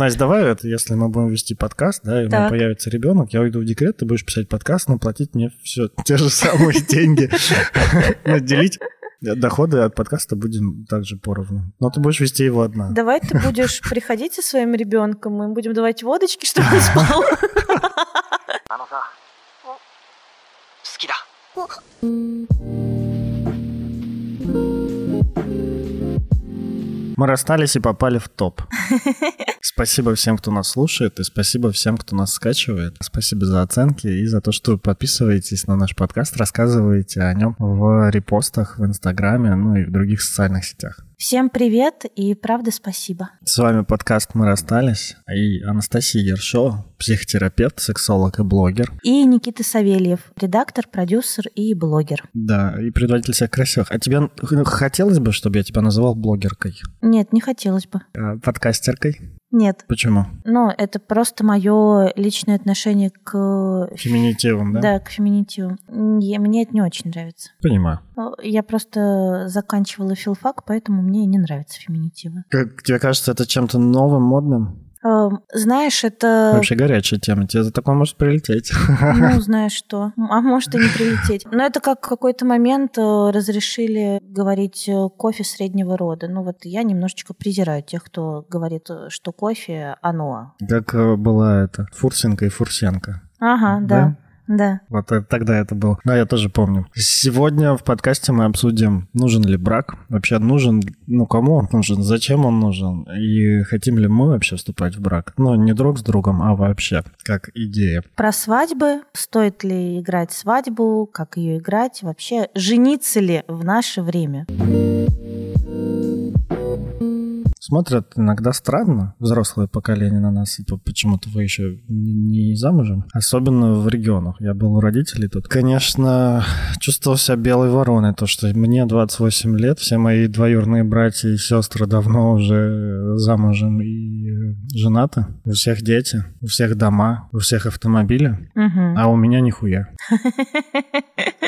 Настя, давай это, если мы будем вести подкаст, да, и у меня появится ребенок, я уйду в декрет, ты будешь писать подкаст, но платить мне все те же самые деньги. Но делить доходы от подкаста будем также поровну. Но ты будешь вести его одна. Давай ты будешь приходить со своим ребенком, мы будем давать водочки, чтобы он спал. あ Мы расстались и попали в топ. Спасибо всем, кто нас слушает, и спасибо всем, кто нас скачивает. Спасибо за оценки и за то, что подписываетесь на наш подкаст, рассказываете о нем в репостах, в Инстаграме, ну и в других социальных сетях. Всем привет и правда спасибо. С вами подкаст «Мы расстались» и Анастасия Ершова, психотерапевт, сексолог и блогер. И Никита Савельев, редактор, продюсер и блогер. Да, и предводитель всех красивых. А тебе хотелось бы, чтобы я тебя называл блогеркой, Нет, не хотелось бы. а, подкастеркой? Нет. Почему? Но это просто мое личное отношение к... Феминитивом, да? Да, к феминитиву. Я- Мне это не очень нравится. Понимаю. Ну, Я просто заканчивала филфак, поэтому мне не нравятся феминитивы. Как тебе кажется, это чем-то новым, модным? Знаешь, это... Вообще горячая тема. Тебе за такое может прилететь. Ну, знаешь что. А может и не прилететь. Но это как в какой-то момент э, разрешили говорить э, кофе среднего рода. Ну вот я немножечко презираю тех, кто говорит, э, что кофе оно. Как была это Фурсенко и Фурсенко. Ага, да. Да. Вот это- тогда это было. Да, я тоже помню. Сегодня в подкасте мы обсудим, нужен ли брак. Вообще нужен, ну кому он нужен, зачем он нужен. И хотим ли мы вообще вступать в брак. Ну, не друг с другом, а вообще, как идея. Про свадьбы. Стоит ли играть свадьбу? Как ее играть? Вообще, жениться ли в наше время? Смотрят иногда странно взрослое поколение на нас, типа, почему-то вы еще не замужем. Особенно в регионах. Я был у родителей тут. Конечно, чувствовал себя белой вороной, то, что мне 28 лет, все мои двоюродные братья и сестры давно уже замужем и женаты. У всех дети, у всех дома, у всех автомобили, Мгм. а у меня нихуя.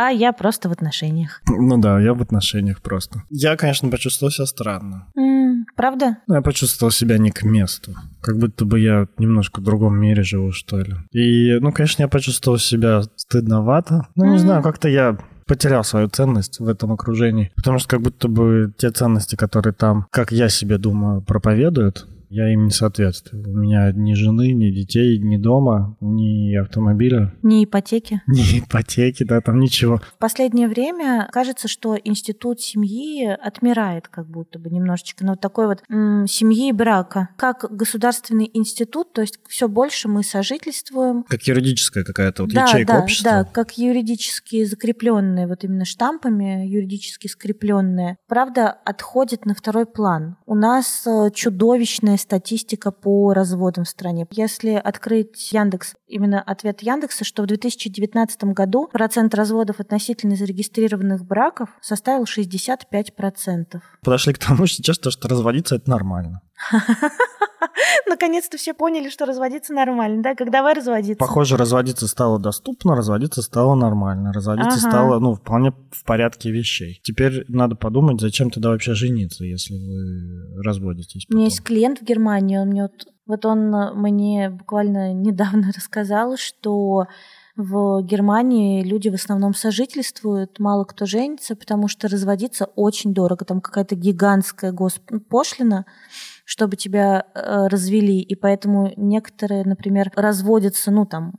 А я просто в отношениях. Ну да, я в отношениях просто. Я, конечно, почувствовал себя странно. М, Правда? Ну, Я почувствовал себя не к месту. Как будто бы я немножко в другом мире живу, что ли. И, ну, конечно, я почувствовал себя стыдновато. Ну, не Мгм. знаю, как-то я потерял свою ценность в этом окружении. Потому что как будто бы те ценности, которые там, как я себе думаю, проповедуют, я им не соответствую. У меня ни жены, ни детей, ни дома, ни автомобиля, Не ипотеки. ни ипотеки, да, там ничего. В последнее время кажется, что институт семьи отмирает как будто бы немножечко. Но вот такой вот м, семьи и брака. Как государственный институт, то есть все больше мы сожительствуем. Как юридическая какая-то вот да, ячейка да, общества. да, как юридически закрепленные, вот именно штампами юридически скрепленные, правда, отходит на второй план. У нас э, чудовищная статистика по разводам в стране. Если открыть Яндекс, именно ответ Яндекса, что в 2019 году процент разводов относительно зарегистрированных браков составил 65%. Подошли к тому, что сейчас то, что разводиться это нормально. Наконец-то все поняли, что разводиться нормально, да? Как давай разводиться? Похоже, разводиться стало доступно, разводиться стало нормально, разводиться Ага. стало, ну, вполне в порядке вещей. Теперь надо подумать, зачем тогда вообще жениться, если вы разводитесь. У меня потом. есть клиент в Германии, он мне вот, вот он мне буквально недавно рассказал, что в Германии люди в основном сожительствуют, мало кто женится, потому что разводиться очень дорого. Там какая-то гигантская госпошлина, чтобы тебя э, развели. И поэтому некоторые, например, разводятся, ну там,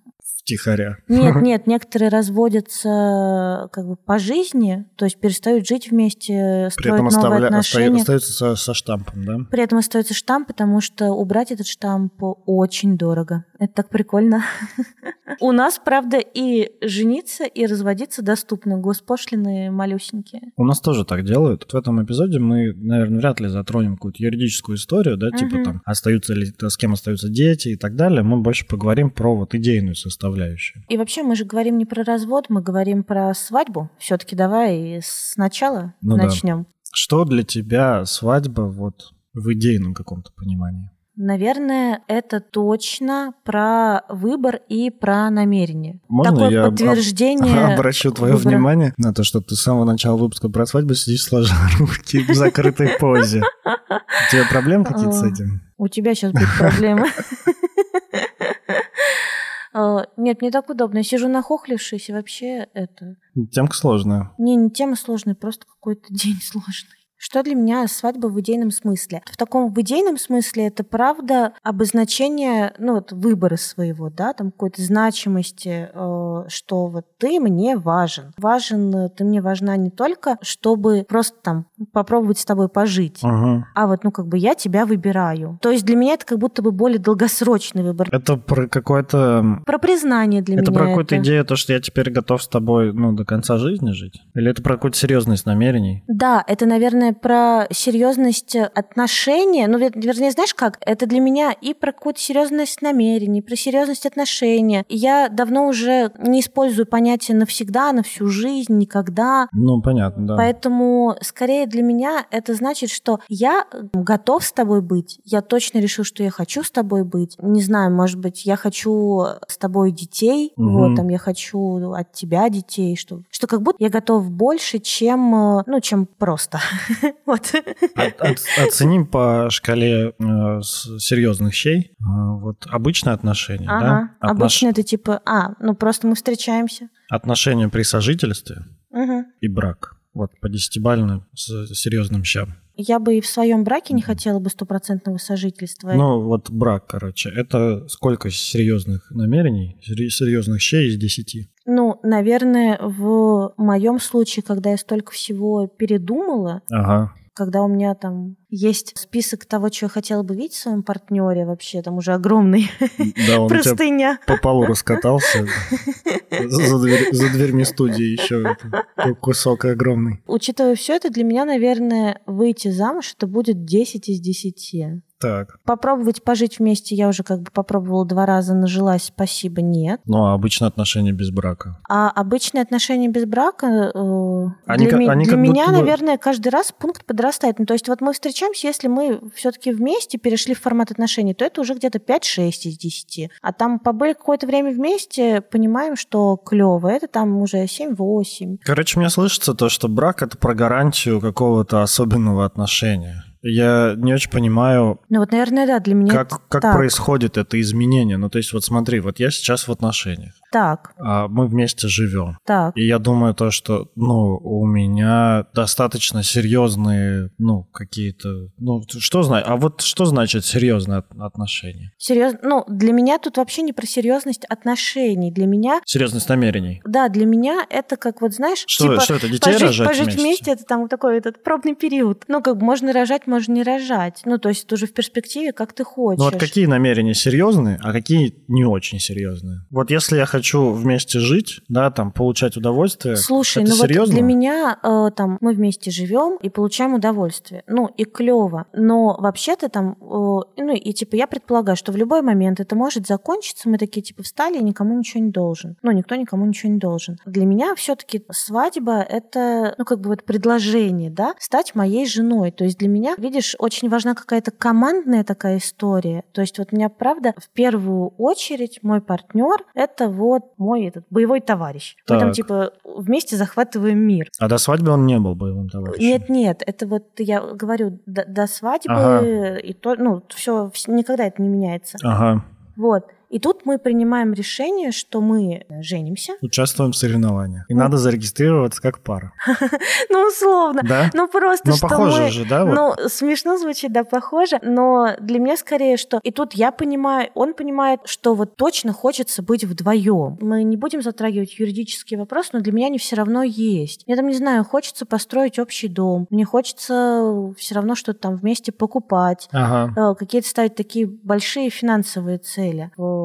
Втихаря. нет, нет, некоторые разводятся как бы по жизни, то есть перестают жить вместе, При строить этом новые оставля- отношения. оста- остаются со, со штампом, да? При этом остается штамп, потому что убрать этот штамп очень дорого. Это так прикольно. У нас, правда, и жениться, и разводиться доступно. Госпошлины малюсенькие. У нас тоже так делают. В этом эпизоде мы, наверное, вряд ли затронем какую-то юридическую историю, да, типа там, остаются ли, с кем остаются дети и так далее. Мы больше поговорим про вот идейную составляющую. И вообще мы же говорим не про развод, мы говорим про свадьбу. Все-таки давай сначала Ну да. начнем. Что для тебя свадьба вот в идейном каком-то понимании? Наверное, это точно про выбор и про намерение. Можно Такое я об- подтверждение. Обращу твое выбора. внимание на то, что ты с самого начала выпуска про свадьбу сидишь сложа руки в закрытой позе. У тебя проблемы какие-то с А. этим? У тебя сейчас будет проблема. А, Нет, мне так удобно. Я сижу нахохлившись, и вообще это... Темка сложная. Не, не тема сложная, просто какой-то день сложный. Что для меня свадьба в идейном смысле? В таком в идейном смысле это правда обозначение, ну вот выбора своего, да, там какой-то значимости, э, что вот ты мне важен. Важен, э, ты мне важна не только, чтобы просто там попробовать с тобой пожить, Ага. а вот, ну, как бы я тебя выбираю. То есть для меня это как будто бы более долгосрочный выбор. Это про какое-то... Про признание для Это меня. про какую-то идею, то, что я теперь готов с тобой, ну, до конца жизни жить? Или это про какую-то серьезность намерений? Да, это, наверное, про серьезность отношения. Ну, вер- вернее, знаешь как? Это для меня и про какую-то серьезность намерений, про серьезность отношения. Я давно уже не использую понятие навсегда, на всю жизнь, никогда. Ну, понятно, да. Поэтому, скорее для меня это значит, что я готов с тобой быть. Я точно решил, что я хочу с тобой быть. Не знаю, может быть, я хочу с тобой детей. Мгм. Вот, там, я хочу от тебя детей. Что, что как будто я готов больше, чем, э, ну, чем просто. Вот. От- от- Оценим по шкале э, серьезных щей. А, Вот обычное отношение, Ага. да? Отнош- Обычно это типа, а, ну, просто мы встречаемся. Отношения при сожительстве и брак. Вот по десятибалльным с серьезным щам. Я бы и в своем браке не хотела бы стопроцентного сожительства. Ну, вот брак, короче. Это сколько серьезных намерений, серьезных щей из десяти? Ну, наверное, в моем случае, когда я столько всего передумала, Ага. Когда у меня там есть список того, что я хотела бы видеть в своем партнере, вообще там уже огромный Да, он простыня. по полу раскатался. За, дверь- за дверьми студии еще кусок огромный. Учитывая все это, для меня, наверное, выйти замуж это будет 10 из 10. Так. Попробовать пожить вместе я уже как бы попробовала два раза, нажилась, спасибо, нет. Ну, а обычно отношения без брака. А обычные отношения без брака э, Они для, как- ми- они для как меня, будто наверное, каждый раз пункт подрастает. Ну, то есть вот мы встречаемся, если мы все-таки вместе перешли в формат отношений, то это уже где-то 5-6 из 10. А там побыли какое-то время вместе, понимаем, что клево, это там уже 7-8. Короче, мне слышится то, что брак — это про гарантию какого-то особенного отношения. Я не очень понимаю, Ну вот, наверное, да, для меня как, как так. происходит это изменение. Ну, то есть, вот смотри, вот я сейчас в отношениях, Так, а мы вместе живем. так. И я думаю то, что, ну, у меня достаточно серьезные, ну, какие-то, ну, что знаю, а вот что значит серьезные от- отношения? Серьезно, ну, для меня тут вообще не про серьезность отношений. Для меня, Серьезность намерений. да, для меня это как вот, знаешь, Что, типа что это, детей пожить, рожать пожить вместе? вместе, это там такой этот пробный период. Ну, как бы можно рожать, можно не рожать. Ну, то есть это уже в перспективе, как ты хочешь. Ну вот какие намерения серьезные, а какие не очень серьезные? Вот если я хочу вместе жить, да, там получать удовольствие, Слушай, это ну вот серьезно? для меня э, там мы вместе живем и получаем удовольствие. Ну и клево. Но вообще-то там, э, ну и типа я предполагаю, что в любой момент это может закончиться. Мы такие типа встали и никому ничего не должен. Ну никто никому ничего не должен. Для меня все-таки свадьба это, ну как бы вот предложение, да, стать моей женой. То есть для меня, видишь, очень важна какая-то командная такая история. То есть вот у меня правда в первую очередь мой партнер это вот мой этот боевой товарищ. Мы там Так. типа вместе захватываем мир. А до свадьбы он не был боевым товарищем? Нет, нет, это вот я говорю до, до свадьбы Ага. и то, ну все никогда это не меняется. Ага. Вот. И тут мы принимаем решение, что мы женимся. Участвуем в соревнованиях. И Ну. надо зарегистрироваться как пара. Ну условно. Да? Ну просто Ну, что похоже мы... же, да? вот? Ну, смешно звучит, да, похоже, но для меня скорее, что и тут я понимаю, он понимает, что вот точно хочется быть вдвоем. Мы не будем затрагивать юридические вопросы, но для меня они все равно есть. Я там не знаю, хочется построить общий дом, мне хочется все равно что-то там вместе покупать, Ага. э, какие-то ставить такие большие финансовые цели. В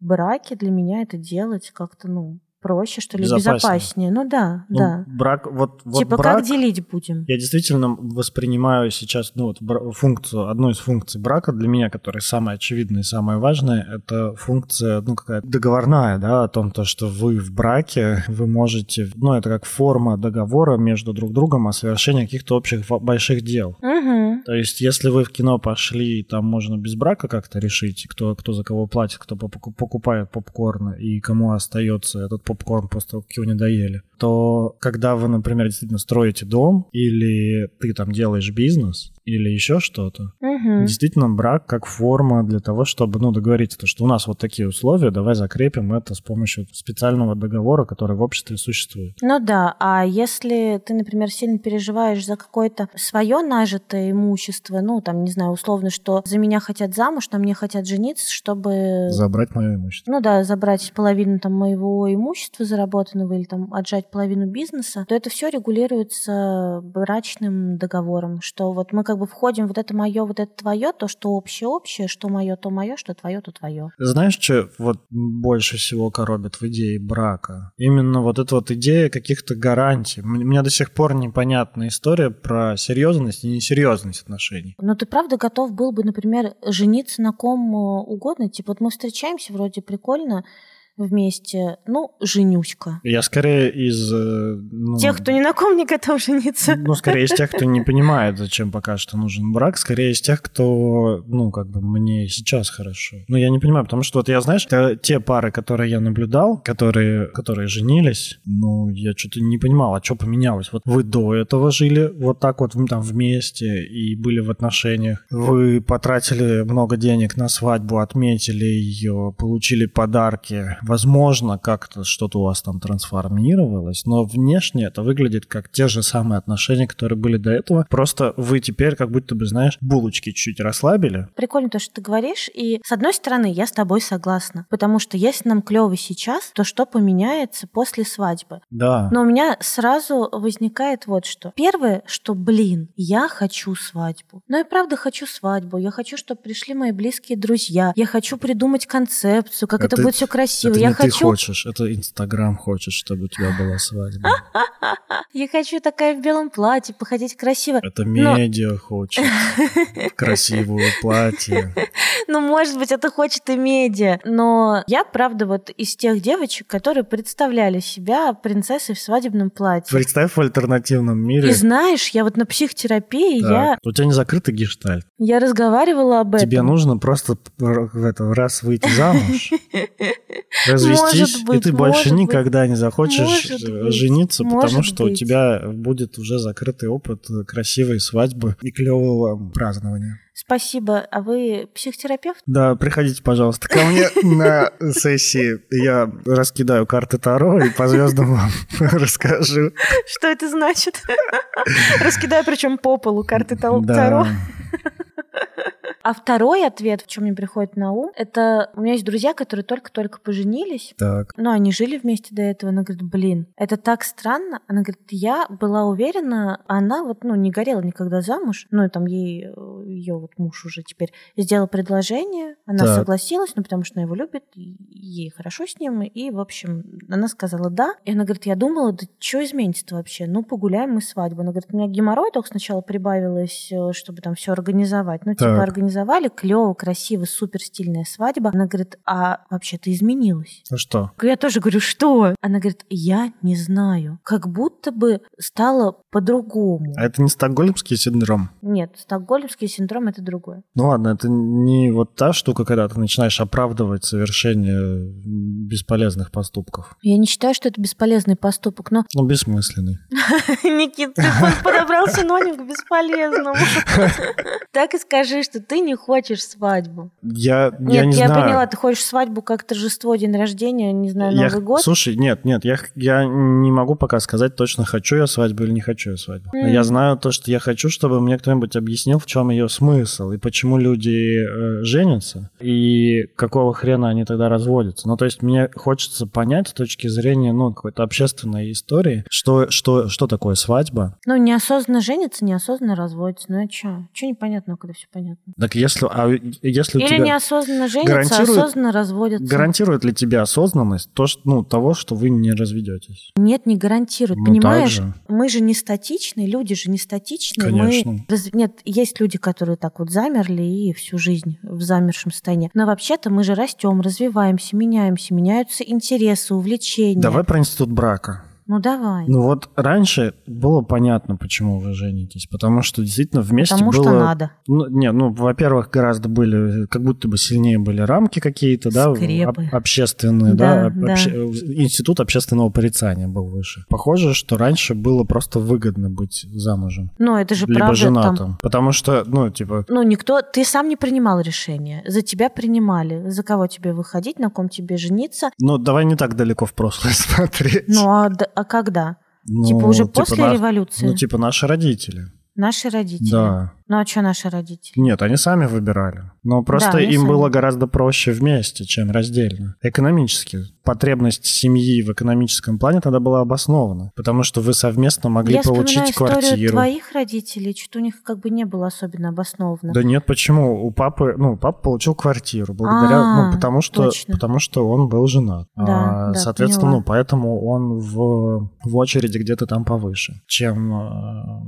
браке для меня это делать как-то, ну, проще, что ли, Безопаснее. безопаснее. Ну да, Ну, да. Брак, вот, вот типа брак, как делить будем? Я действительно воспринимаю сейчас ну, вот, функцию, одну из функций брака для меня, которая самая очевидная и самая важная, это функция, ну, какая договорная, да, о том, то, что вы в браке, вы можете, ну, это как форма договора между друг другом о совершении каких-то общих больших дел. Угу. То есть, если вы в кино пошли, там можно без брака как-то решить, кто, кто за кого платит, кто поку- покупает попкорн и кому остается этот попкорн после того, как его не доели, то когда вы, например, действительно строите дом, или ты там делаешь бизнес, или еще что-то, Угу. действительно брак как форма для того, чтобы, ну, договориться, то, что у нас вот такие условия, давай закрепим это с помощью специального договора, который в обществе существует. Ну да, а если ты, например, сильно переживаешь за какое-то свое нажитое имущество, ну там, не знаю, условно, что за меня хотят замуж, на мне хотят жениться, чтобы... Забрать мое имущество. Ну да, забрать половину там моего имущества заработанного или там отжать половину бизнеса, то это все регулируется брачным договором, что вот мы как бы входим, вот это мое, вот это твое, то, что общее общее, что мое, то мое, что твое, то твое. Знаешь, что вот больше всего коробит в идее брака? Именно вот эта вот идея каких-то гарантий. М- Мне до сих пор непонятна история про серьезность и несерьезность отношений. Но ты правда готов был бы, например, жениться на ком э, угодно? Типа вот мы встречаемся, вроде прикольно вместе, ну, женюська. Я скорее из... э, ну, Тех, кто ни на ком не готов жениться. Ну, скорее из тех, кто не понимает, зачем пока что нужен брак, скорее из тех, кто, ну, как бы мне сейчас хорошо. Ну, я не понимаю, потому что вот я, знаешь, те, пары, которые я наблюдал, которые, которые женились, ну, я что-то не понимал, а что поменялось? Вот вы до этого жили вот так вот там вместе и были в отношениях, вы потратили много денег на свадьбу, отметили ее, получили подарки, возможно, как-то что-то у вас там трансформировалось, но внешне это выглядит как те же самые отношения, которые были до этого. Просто вы теперь как будто бы, знаешь, булочки чуть расслабили. Прикольно то, что ты говоришь. И с одной стороны, я с тобой согласна. Потому что если нам клево сейчас, то что поменяется после свадьбы? Да. Но у меня сразу возникает вот что. Первое, что, блин, я хочу свадьбу. Но я правда хочу свадьбу. Я хочу, чтобы пришли мои близкие друзья. Я хочу придумать концепцию, как это, Это- будет все красиво. Это я не ты хочу. хочешь, это Инстаграм хочет, чтобы у тебя была свадьба. Я хочу такая в белом платье, походить красиво. Это медиа хочет красивое платье. Ну, может быть, это хочет и медиа. Но я, правда, вот из тех девочек, которые представляли себя принцессой в свадебном платье. Представь в альтернативном мире. И знаешь, я вот на психотерапии, я, у тебя не закрытый гештальт. я разговаривала об этом. Тебе нужно просто в это, раз выйти замуж, развестись, быть, и ты больше быть. никогда не захочешь Может э, быть, жениться, потому может что у быть. тебя будет уже закрытый опыт э, красивой свадьбы и клевого празднования. Спасибо. А вы психотерапевт? Да, приходите, пожалуйста, ко мне на сессии. Я раскидаю карты Таро и по звездам вам расскажу. Что это значит? Раскидаю причем по полу карты. Таро. А второй ответ, в чем мне приходит на ум, это у меня есть друзья, которые только-только поженились, Так, Ну, они жили вместе до этого. Она говорит, блин, это так странно. Она говорит, я была уверена, она вот, ну, не горела никогда замуж. Ну, и там ей, ее вот муж уже теперь сделал предложение, она Так. согласилась, ну, потому что она его любит, ей хорошо с ним, и, в общем, она сказала да. И она говорит, я думала, да что изменится вообще? Ну, погуляем мы свадьбу. Она говорит, у меня геморрой только сначала прибавилось, э, чтобы там все организовать. Ну, типа, Так. Организовали, клево, красиво, супер стильная свадьба. Она говорит, а вообще ты изменилась. ну что? Я тоже говорю, что? Она говорит, я не знаю. Как будто бы стало по-другому. А это не стокгольмский синдром? Нет, стокгольмский синдром это другое. Ну ладно, это не вот та штука, когда ты начинаешь оправдывать совершение бесполезных поступков. Я не считаю, что это бесполезный поступок, но... Ну, бессмысленный. Никит, ты под- подобрал синоним к бесполезному. Так и скажи, что ты не хочешь свадьбу. Я, я Нет, не я знаю. поняла, ты хочешь свадьбу как торжество, день рождения, не знаю, Я Новый год. Слушай, нет, нет, я, я не могу пока сказать точно, хочу я свадьбу или не хочу я свадьбу. М. я знаю то, что я хочу, чтобы мне кто-нибудь объяснил, в чем ее смысл и почему люди э, женятся. разводятся. И какого хрена они тогда разводятся? Ну, то есть мне хочется понять с точки зрения, ну, какой-то общественной истории, что, что, что такое свадьба. Ну, неосознанно женится, неосознанно разводится. Ну, а что? Что непонятно, когда все понятно? Так если, а если Или неосознанно женится, гарантирует- осознанно разводится. Гарантирует ли тебе осознанность то, что, ну, того, что вы не разведетесь? Нет, не гарантирует. Ну, Понимаешь, же. мы же не статичные, люди же не статичные. Конечно. Мы... раз- Нет, есть люди, которые так вот замерли и всю жизнь в замершем состоянии. Но вообще-то мы же растем, развиваемся, меняемся, меняются интересы, увлечения. Давай про институт брака. Ну давай. Ну вот раньше было понятно, почему вы женитесь, потому что действительно вместе Потому было... что надо. Ну, не, ну, во-первых, гораздо были, как будто бы сильнее были рамки какие-то, да, Скрепы. об- общественные, да, Да, об- да. обще- институт общественного порицания был выше. Похоже, что раньше было просто выгодно быть замужем, Но это же либо правда женатым, там. потому что, ну, типа, Ну, никто, ты сам не принимал решение. За тебя принимали. За кого тебе выходить, на ком тебе жениться. ну, давай не так далеко в прошлое смотреть. Ну, а, а когда? Ну, типа уже после наш- революции? Ну, типа наши родители. Наши родители. Да. Ну, а что наши родители? Нет, они сами выбирали. Но просто Да, им сами. было гораздо проще вместе, чем раздельно. Экономически. Потребность семьи в экономическом плане тогда была обоснована. Потому что вы совместно могли Я получить историю квартиру. твоих родителей, что-то у них как бы не было особенно обосновано. Да нет, почему? У папы, ну, папа получил квартиру благодаря, А, ну, потому что, точно. потому что он был женат. Да, А, да, соответственно, поняла. ну, поэтому он в, в очереди где-то там повыше, чем э,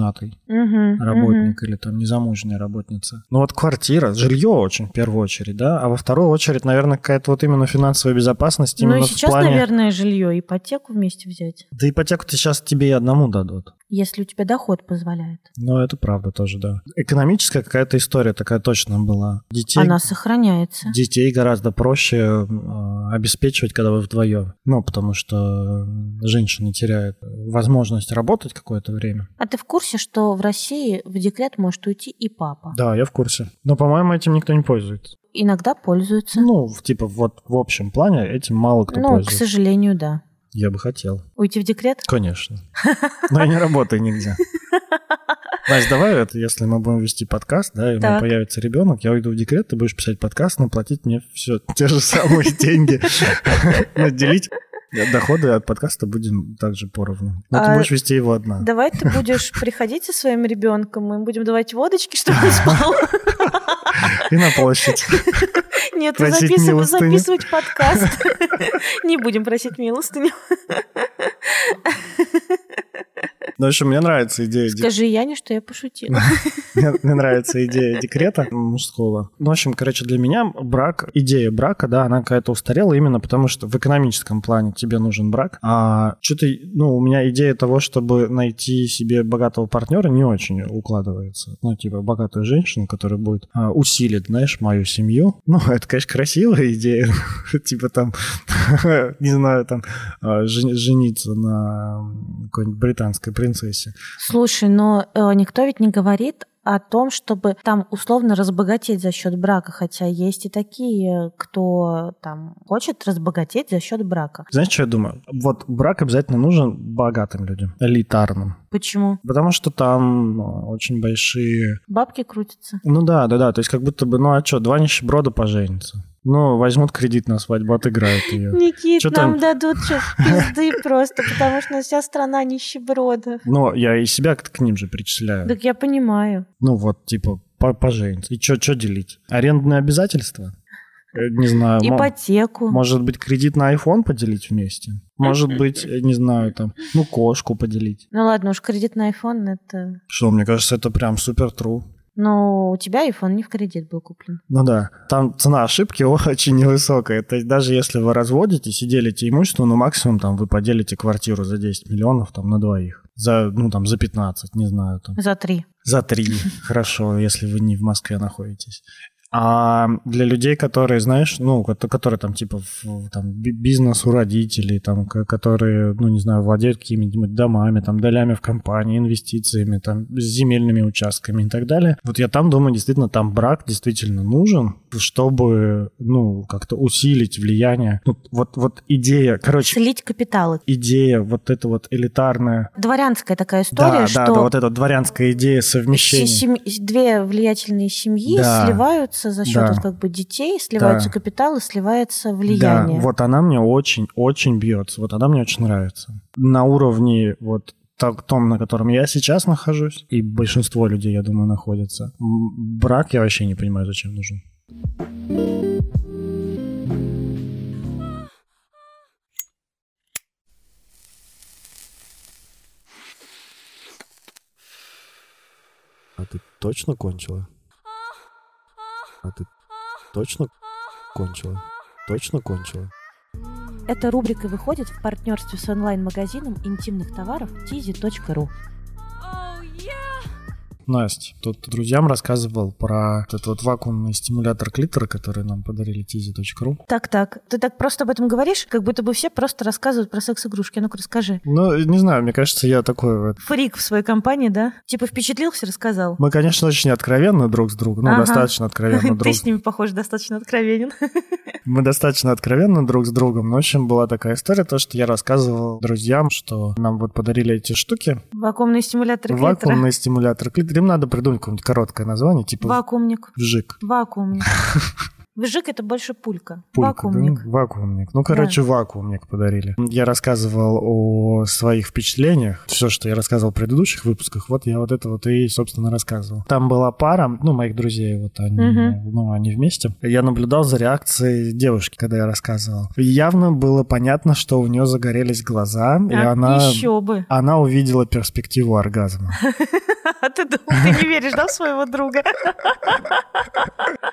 неженатый. Мгм, работник или там незамужняя работница. Ну вот квартира, жилье очень в первую очередь, да, а во вторую очередь, наверное, какая-то вот именно финансовая безопасность мгм. Ну именно и сейчас, в плане... наверное, жилье, ипотеку вместе взять, Да ипотеку-то сейчас тебе и одному дадут. Если у тебя доход позволяет. Ну, это правда тоже, да. Экономическая какая-то история такая точно была. Детей, Она сохраняется. детей гораздо проще э, обеспечивать, когда вы вдвоем. Ну, потому что женщина теряет возможность работать какое-то время. А ты в курсе, что в России в декрет может уйти и папа? Да, я в курсе. Но, по-моему, этим никто не пользуется. Иногда пользуются. Ну, типа, вот в общем плане этим мало кто Ну, к пользуется. сожалению, да. Я бы хотел. Уйти в декрет? Конечно. Но я не работаю нигде. Настя, давай это, если мы будем вести подкаст, да, и у меня появится ребенок, я уйду в декрет, ты будешь писать подкаст, но платить мне все те же самые деньги. Наделить доходы от подкаста будем также поровну. Но ты А, будешь вести его одна. Давай ты будешь приходить со своим ребенком, мы будем давать водочки, чтобы он спал. И на площадь. Нет, записыв- записывать подкаст. Не будем просить милостыню. Ну, в общем, мне нравится идея. Скажи Яне, что я пошутила. Мне, нравится идея декрета мужского. Ну, в общем, короче, для меня брак, идея брака, да, она какая-то устарела именно потому, что в экономическом плане тебе нужен брак. А что-то, ну, у меня идея того, чтобы найти себе богатого партнера не очень укладывается. Ну, типа, богатую женщину, которая будет а, усилить, знаешь, мою семью. Ну, это, конечно, красивая идея. Типа там, не знаю, там, а, жен- жениться на какой-нибудь британской принцессе. Слушай, но э, никто ведь не говорит о том, чтобы там условно разбогатеть за счет брака, хотя есть и такие, кто там хочет разбогатеть за счет брака. Знаешь, что я думаю? Вот брак обязательно нужен богатым людям, элитарным. Почему? Потому что там ну, очень большие... Бабки крутятся. Ну да, да, да. То есть как будто бы, ну а что, два нищеброда поженятся. Ну, возьмут кредит на свадьбу, отыграют ее. Никит, Чё нам там? дадут чё, пизды просто, потому что вся страна нищебродов. Но я и себя к, ним же причисляю. Так я понимаю. Ну вот, типа, по- пожениться. И что делить? Арендные обязательства? Э, Не знаю. мо- Ипотеку. Может быть, кредит на iPhone поделить вместе? Может быть, э, не знаю, там, ну, кошку поделить. Ну ладно, уж кредит на iPhone это... Что, мне кажется, это прям супер true. Но у тебя iPhone не в кредит был куплен. Ну да, там цена ошибки очень невысокая. То есть даже если вы разводитесь и делите имущество, ну максимум там вы поделите квартиру за 10 миллионов там на двоих. За, ну там за 15, не знаю, там. За три. За 3, хорошо, если вы не в Москве находитесь. А для людей, которые, знаешь, ну, ко- которые там типа в- там, би- бизнес у родителей, там, ко- которые, ну, не знаю, владеют какими-нибудь домами, там, долями в компании, инвестициями, там, с земельными участками и так далее. Вот я там думаю, действительно, там брак действительно нужен, чтобы, ну, как-то усилить влияние. Ну, вот, вот идея, короче, Слить капиталы. идея вот эта вот элитарная, Дворянская такая история, да, что да, да, вот эта дворянская идея совмещения. се- сем- две влиятельные семьи Да. сливаются сливаются за счет Да. вот как бы детей, сливаются Да. капиталы, сливается влияние. Да, вот она мне очень-очень бьется. Вот она мне очень нравится. На уровне вот том, на котором я сейчас нахожусь, и большинство людей, я думаю, находятся. М, Брак я вообще не понимаю, зачем нужен. А ты точно кончила? А ты точно кончила? Точно кончила? Эта рубрика выходит в партнерстве с онлайн-магазином интимных товаров tizi.ru. Настя, тут друзьям рассказывал про этот вот вакуумный стимулятор клитора, который нам подарили tizi.ru. Так-так, ты так просто об этом говоришь, как будто бы все просто рассказывают про секс-игрушки. Ну-ка, расскажи. Ну, не знаю, мне кажется, я такой вот... Фрик в своей компании, да? Типа впечатлился, рассказал? Мы, конечно, очень откровенны друг с другом. Ну, Ага. достаточно откровенно друг Ты с ними, похоже, достаточно откровенен. Мы достаточно откровенны друг с другом. Но, в общем, была такая история, то, что я рассказывал друзьям, что нам вот подарили эти штуки. Вакуумный стимулятор клитора. Вакуумный стимулятор клитора. Им надо придумать какое-нибудь короткое название, типа Вакуумник. вжик. Вакуумник. Вжик это больше пулька. Пулька, Вакуумник. да? Вакуумник. Ну, короче, вакуумник подарили. Я рассказывал о своих впечатлениях. Все, что я рассказывал в предыдущих выпусках, вот я вот это вот и, собственно, рассказывал. Там была пара, ну, моих друзей, вот они, Мгм. ну, они вместе. Я наблюдал за реакцией девушки, когда я рассказывал. Явно было понятно, что у нее загорелись глаза, и А, она... Еще бы. Она увидела перспективу оргазма. А ты думал, ты не веришь, да, в своего друга?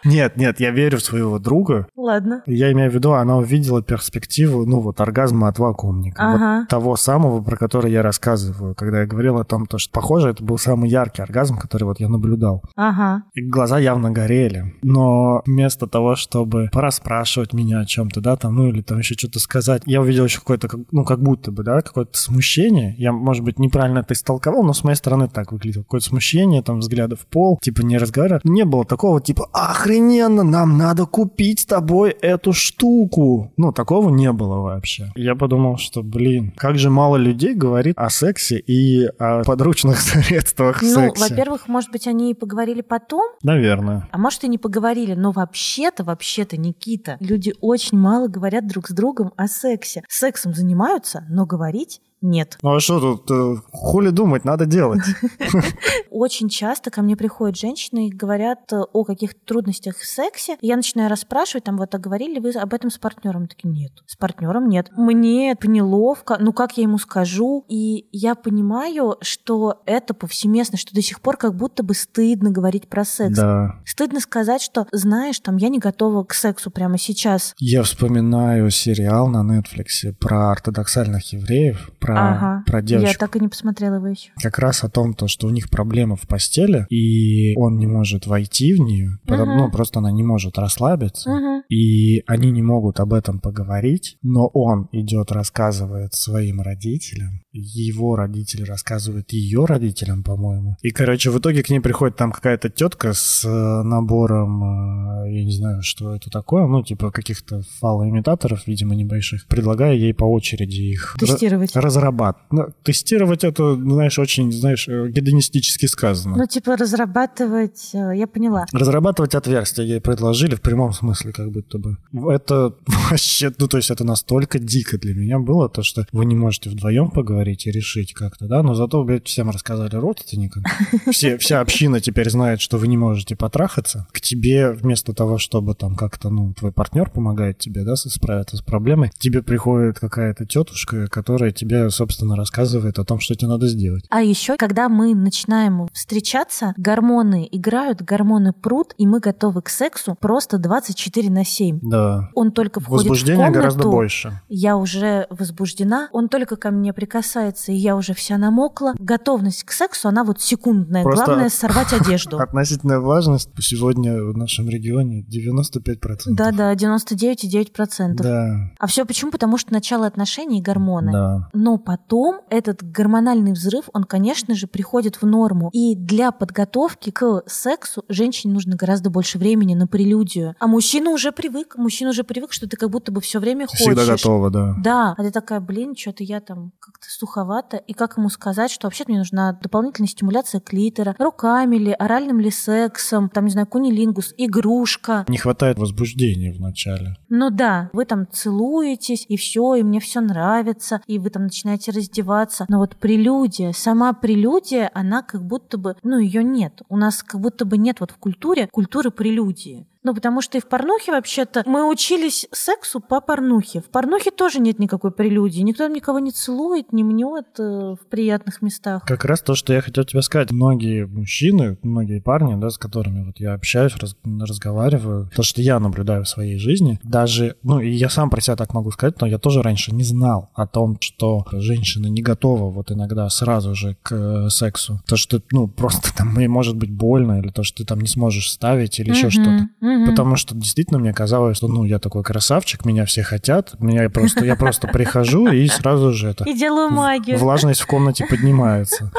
Нет, нет, я верю в своего друга. Ладно. Я имею в виду, она увидела перспективу, ну вот, оргазма от вакуумника. Вот Ага. того самого, про который я рассказываю, когда я говорил о том, то, что, похоже, это был самый яркий оргазм, который вот я наблюдал. Ага. И глаза явно горели. Но вместо того, чтобы порасспрашивать меня о чем-то, да, там, ну или там еще что-то сказать, я увидел еще какое-то, как- ну как будто бы, да, какое-то смущение. Я, может быть, неправильно это истолковал, но с моей стороны так выглядело. Какое-то смущение, там, взгляды в пол, типа не разговаривать. Не было такого, типа, охрененно, нам надо купить с тобой эту штуку. Ну, такого не было вообще. Я подумал, что, блин, как же мало людей говорит о сексе и о подручных средствах Ну, секса. во-первых, может быть, они и поговорили потом, Наверное. а может и не поговорили, но вообще-то, вообще-то, Никита, люди очень мало говорят друг с другом о сексе. Сексом занимаются, но говорить нет. Ну а что тут? э, Хули думать, надо делать. Очень часто ко мне приходят женщины и говорят э, о каких-то трудностях в сексе. Я начинаю расспрашивать, там вот, а говорили ли вы об этом с партнером? Такие, нет. С партнером нет. Мне это неловко, ну как я ему скажу? И я понимаю, что это повсеместно, что до сих пор как будто бы стыдно говорить про секс. Да. Стыдно сказать, что, знаешь, там, я не готова к сексу прямо сейчас. Я вспоминаю сериал на Netflix про ортодоксальных евреев, про, ага. про Я девочку. так и не посмотрела его еще. Как раз о том, то, что у них проблема в постели, и он не может войти в нее, потому- Мгм. ну, просто она не может расслабиться. Мгм. И они не могут об этом поговорить, но он идет, рассказывает своим родителям, его родители рассказывают ее родителям, по-моему. И, короче, в итоге к ней приходит там какая-то тетка с э, набором, э, я не знаю, что это такое, ну, типа каких-то фалоимитаторов, видимо, небольших, предлагая ей по очереди их Тестировать. Разрабатывать. Ну, тестировать это, знаешь, очень, знаешь, э, гедонистически сказано. Ну, типа, разрабатывать, э, я поняла. Разрабатывать отверстия ей предложили в прямом смысле, как будто бы. Это вообще, ну то есть это настолько дико для меня было, то что вы не можете вдвоем поговорить и решить как-то, да, но зато, блядь, всем рассказали родственникам. Все, вся община теперь знает, что вы не можете потрахаться. К тебе вместо того, чтобы там как-то, ну, твой партнер помогает тебе, да, справиться с проблемой, тебе приходит какая-то тетушка, которая тебе, собственно, рассказывает о том, что тебе надо сделать. А еще, когда мы начинаем встречаться, гормоны играют, гормоны прут, и мы готовы к сексу просто 24 на 7. Да. Он только входит в Возбуждение комнату, гораздо больше. я уже возбуждена, он только ко мне прикасается, и я уже вся намокла. Готовность к сексу, она вот секундная. Просто Главное сорвать одежду. Относительная влажность сегодня в нашем регионе 95%. Да-да, 99,9%. Да, А все почему? Потому что начало отношений и гормоны. да. Но но потом этот гормональный взрыв, он, конечно же, приходит в норму. И для подготовки к сексу женщине нужно гораздо больше времени на прелюдию. А мужчина уже привык, мужчина уже привык, что ты как будто бы все время хочешь. Всегда готова, да. Да, а ты такая, блин, что-то я там как-то суховато. И как ему сказать, что вообще мне нужна дополнительная стимуляция клитора, руками ли, оральным ли сексом, там, не знаю, кунилингус, игрушка. Не хватает возбуждения вначале. Ну да, вы там целуетесь, и все, и мне все нравится, и вы там начинаете раздеваться. Но вот прелюдия, сама прелюдия, она как будто бы, ну, ее нет. У нас как будто бы нет вот в культуре культуры прелюдии. Ну, потому что и в порнухе вообще-то мы учились сексу по порнухе. В порнухе тоже нет никакой прелюдии. Никто никого не целует, не мнет э, в приятных местах. Как раз то, что я хотел тебе сказать. Многие мужчины, многие парни, да, с которыми вот я общаюсь, раз, разговариваю, то, что я наблюдаю в своей жизни, даже, ну, и я сам про себя так могу сказать, но я тоже раньше не знал о том, что женщина не готова вот иногда сразу же к э, сексу. То, что, ну, просто там может быть больно, или то, что ты там не сможешь ставить, или еще что-то. Потому что действительно мне казалось, что ну я такой красавчик, меня все хотят, меня просто я просто прихожу и сразу же это. И делаю магию. Влажность в комнате поднимается.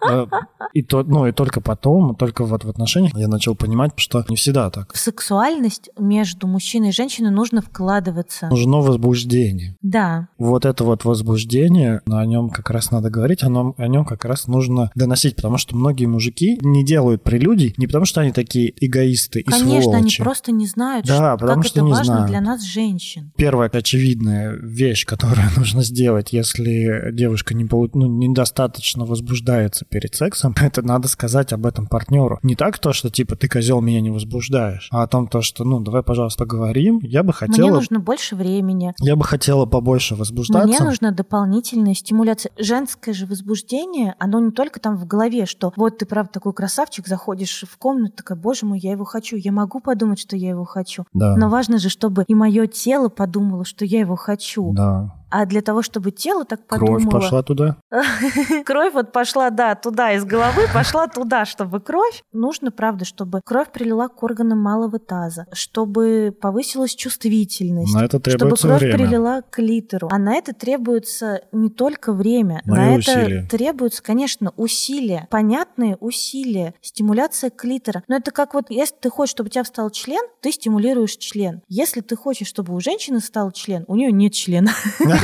А, и то, ну и только потом, только вот в отношениях я начал понимать, что не всегда так. В сексуальность между мужчиной и женщиной нужно вкладываться. Нужно возбуждение. Да. Вот это вот возбуждение, о нем как раз надо говорить, о нем, о нем как раз нужно доносить, потому что многие мужики не делают прелюдий не потому, что они такие эгоисты и Конечно, сволочи. Просто не знают, Да, что, потому как что это не важно знают. для нас, женщин. Первая очевидная вещь, которую нужно сделать, если девушка не полу- ну, недостаточно возбуждается перед сексом, это надо сказать об этом партнеру. Не так то, что типа ты козел меня не возбуждаешь, а о том то, что ну давай, пожалуйста, поговорим. Я бы Мне хотела, нужно больше времени. я бы хотела побольше возбуждаться. Мне нужна дополнительная стимуляция. Женское же возбуждение, оно не только там в голове, что вот ты, правда, такой красавчик, заходишь в комнату, такая, боже мой, я его хочу. Я могу подумать, что я его хочу. Да. Но важно же, чтобы и мое тело подумало, что я его хочу. Да. А для того, чтобы тело так Кровь подумало... пошла туда. Кровь вот пошла, да, туда из головы, пошла туда, чтобы кровь... Нужно, правда, чтобы кровь прилила к органам малого таза, чтобы повысилась чувствительность. На это чтобы требуется кровь время. прилила к литеру. А на это требуется не только время, Но на это усилия. требуется, конечно, усилия, понятные усилия, стимуляция клитора. Но это как вот, если ты хочешь, чтобы у тебя встал член, ты стимулируешь член. Если ты хочешь, чтобы у женщины стал член, у нее нет члена.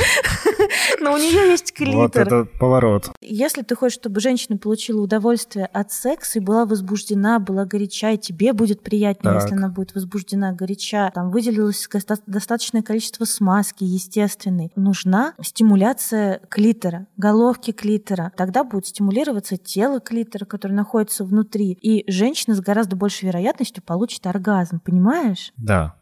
Но у нее есть Вот клитор. это поворот. Если ты хочешь, чтобы женщина получила удовольствие от секса и была возбуждена, была горяча, и тебе будет приятнее, Так. если она будет возбуждена, горяча, там выделилось доста- достаточное количество смазки естественной, нужна стимуляция клитора, головки клитора. Тогда будет стимулироваться тело клитора, которое находится внутри, и женщина с гораздо большей вероятностью получит оргазм, понимаешь? Да.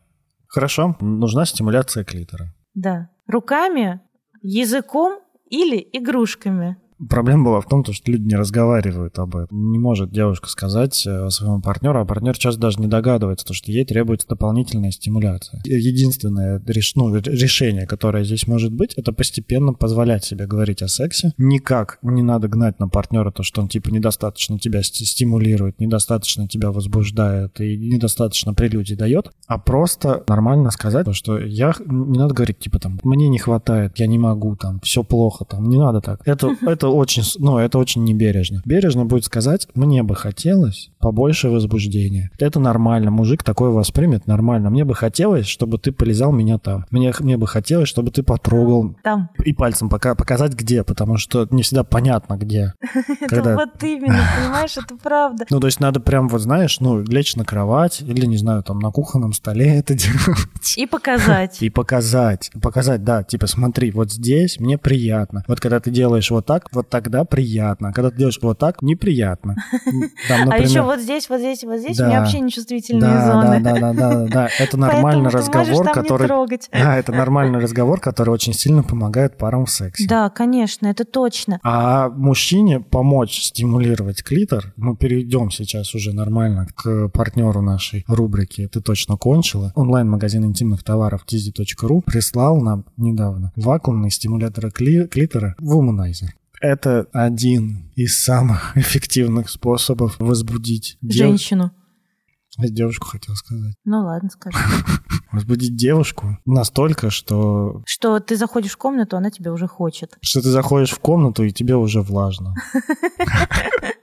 Хорошо. Нужна стимуляция клитора. Да. Руками, языком или игрушками. Проблема была в том, то, что люди не разговаривают об этом. Не может девушка сказать э, своему партнеру, а партнер часто даже не догадывается, то, что ей требуется дополнительная стимуляция. Единственное реш- ну, решение, которое здесь может быть, это постепенно позволять себе говорить о сексе. Никак не надо гнать на партнера то, что он типа недостаточно тебя ст- стимулирует, недостаточно тебя возбуждает и недостаточно прелюдий дает, а просто нормально сказать, то, что я не надо говорить типа там мне не хватает, я не могу, там все плохо, там не надо так. Это это очень, с- ну это очень небережно. Бережно будет сказать, мне бы хотелось побольше возбуждения. Это нормально, мужик такое воспримет нормально. Мне бы хотелось, чтобы ты полезал меня там. Мне мне бы хотелось, чтобы ты потрогал Там. и пальцем пока показать где, потому что не всегда понятно где. Это Когда- вот именно, понимаешь, это правда. Ну, то есть надо прям, вот знаешь, ну, лечь на кровать или, не знаю, там, на кухонном столе это делать. И показать. И показать. Показать, да, типа, смотри, вот здесь мне приятно. Вот когда ты делаешь вот так, вот тогда приятно. Когда ты делаешь вот так, неприятно. Там, А например, вот здесь, вот здесь, вот здесь Да. у меня вообще нечувствительные да, зоны. да, да, да, да, да. Это нормальный разговор, который... Да, это нормальный разговор, который очень сильно помогает парам в сексе. Да, конечно, это точно. А мужчине помочь стимулировать клитор, мы перейдем сейчас уже нормально к партнеру нашей рубрики «Ты точно кончила». Онлайн-магазин интимных товаров tizi.ru прислал нам недавно вакуумный стимулятор кли- клитора Womanizer. Это один из самых эффективных способов возбудить дев- Женщину. Девушку хотел сказать. Ну ладно, скажи. Возбудить девушку настолько, что, Что ты заходишь в комнату, она тебя уже хочет. что ты заходишь в комнату, и тебе уже влажно.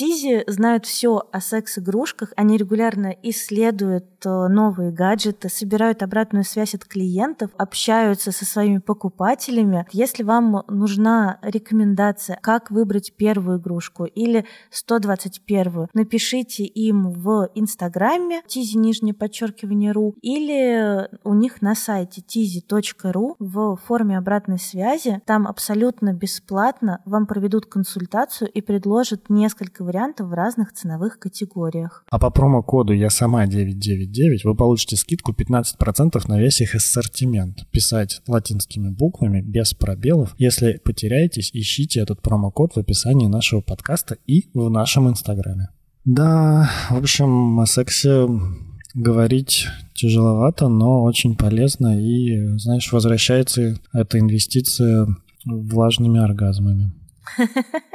Тизи знают все о секс-игрушках, они регулярно исследуют э, новые гаджеты, собирают обратную связь от клиентов, общаются со своими покупателями. Если вам нужна рекомендация, как выбрать первую игрушку или 121, напишите им в Инстаграме tizi нижнее подчеркивание ру или у них на сайте tizi.ru в форме обратной связи. Там абсолютно бесплатно вам проведут консультацию и предложат несколько вариантов в разных ценовых категориях. А по промокоду «Я сама 999» вы получите скидку 15% на весь их ассортимент. Писать латинскими буквами, без пробелов. Если потеряетесь, ищите этот промокод в описании нашего подкаста и в нашем инстаграме. Да, в общем, о сексе говорить тяжеловато, но очень полезно. И, знаешь, возвращается эта инвестиция влажными оргазмами.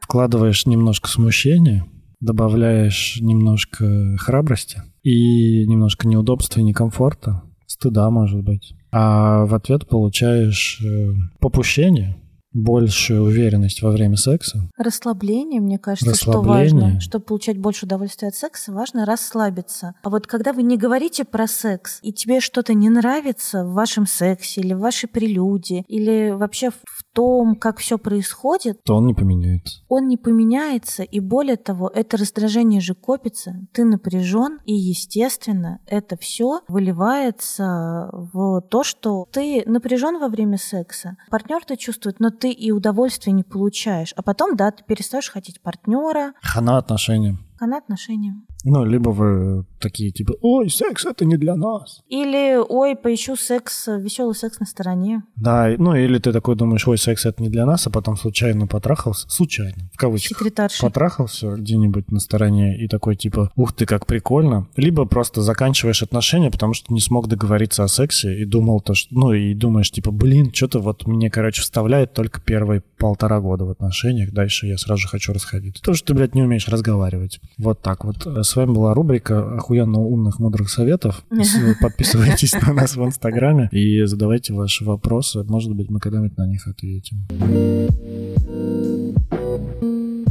Вкладываешь немножко смущения, добавляешь немножко храбрости и немножко неудобства и некомфорта, стыда, может быть. А в ответ получаешь э, попущение, большую уверенность во время секса. Расслабление, мне кажется, что Расслабление. важно. Чтобы получать больше удовольствия от секса, важно расслабиться. А вот когда вы не говорите про секс, и тебе что-то не нравится в вашем сексе, или в вашей прелюдии, или вообще в том, как все происходит, То он не поменяется. он не поменяется, и более того, это раздражение же копится, ты напряжен, и, естественно, это все выливается в то, что ты напряжен во время секса, партнер ты чувствует, но ты и удовольствия не получаешь, а потом, да, ты перестаешь хотеть партнера, Хана отношениям. она отношения. Ну, либо вы такие типа, ой, секс это не для нас. Или, ой, поищу секс, веселый секс на стороне. Да, ну или ты такой думаешь, ой, секс это не для нас, а потом случайно потрахался, случайно, в кавычках, Секретарша. потрахался где-нибудь на стороне и такой типа, ух ты, как прикольно. Либо просто заканчиваешь отношения, потому что не смог договориться о сексе и думал то, что, ну и думаешь типа, блин, что-то вот мне, короче, вставляет только первые полтора года в отношениях, дальше я сразу же хочу расходиться. То, что ты, блядь, не умеешь разговаривать. Вот так вот. С вами была рубрика охуенно умных, мудрых советов. С- Подписывайтесь на нас в Инстаграме и задавайте ваши вопросы. Может быть, мы когда-нибудь на них ответим.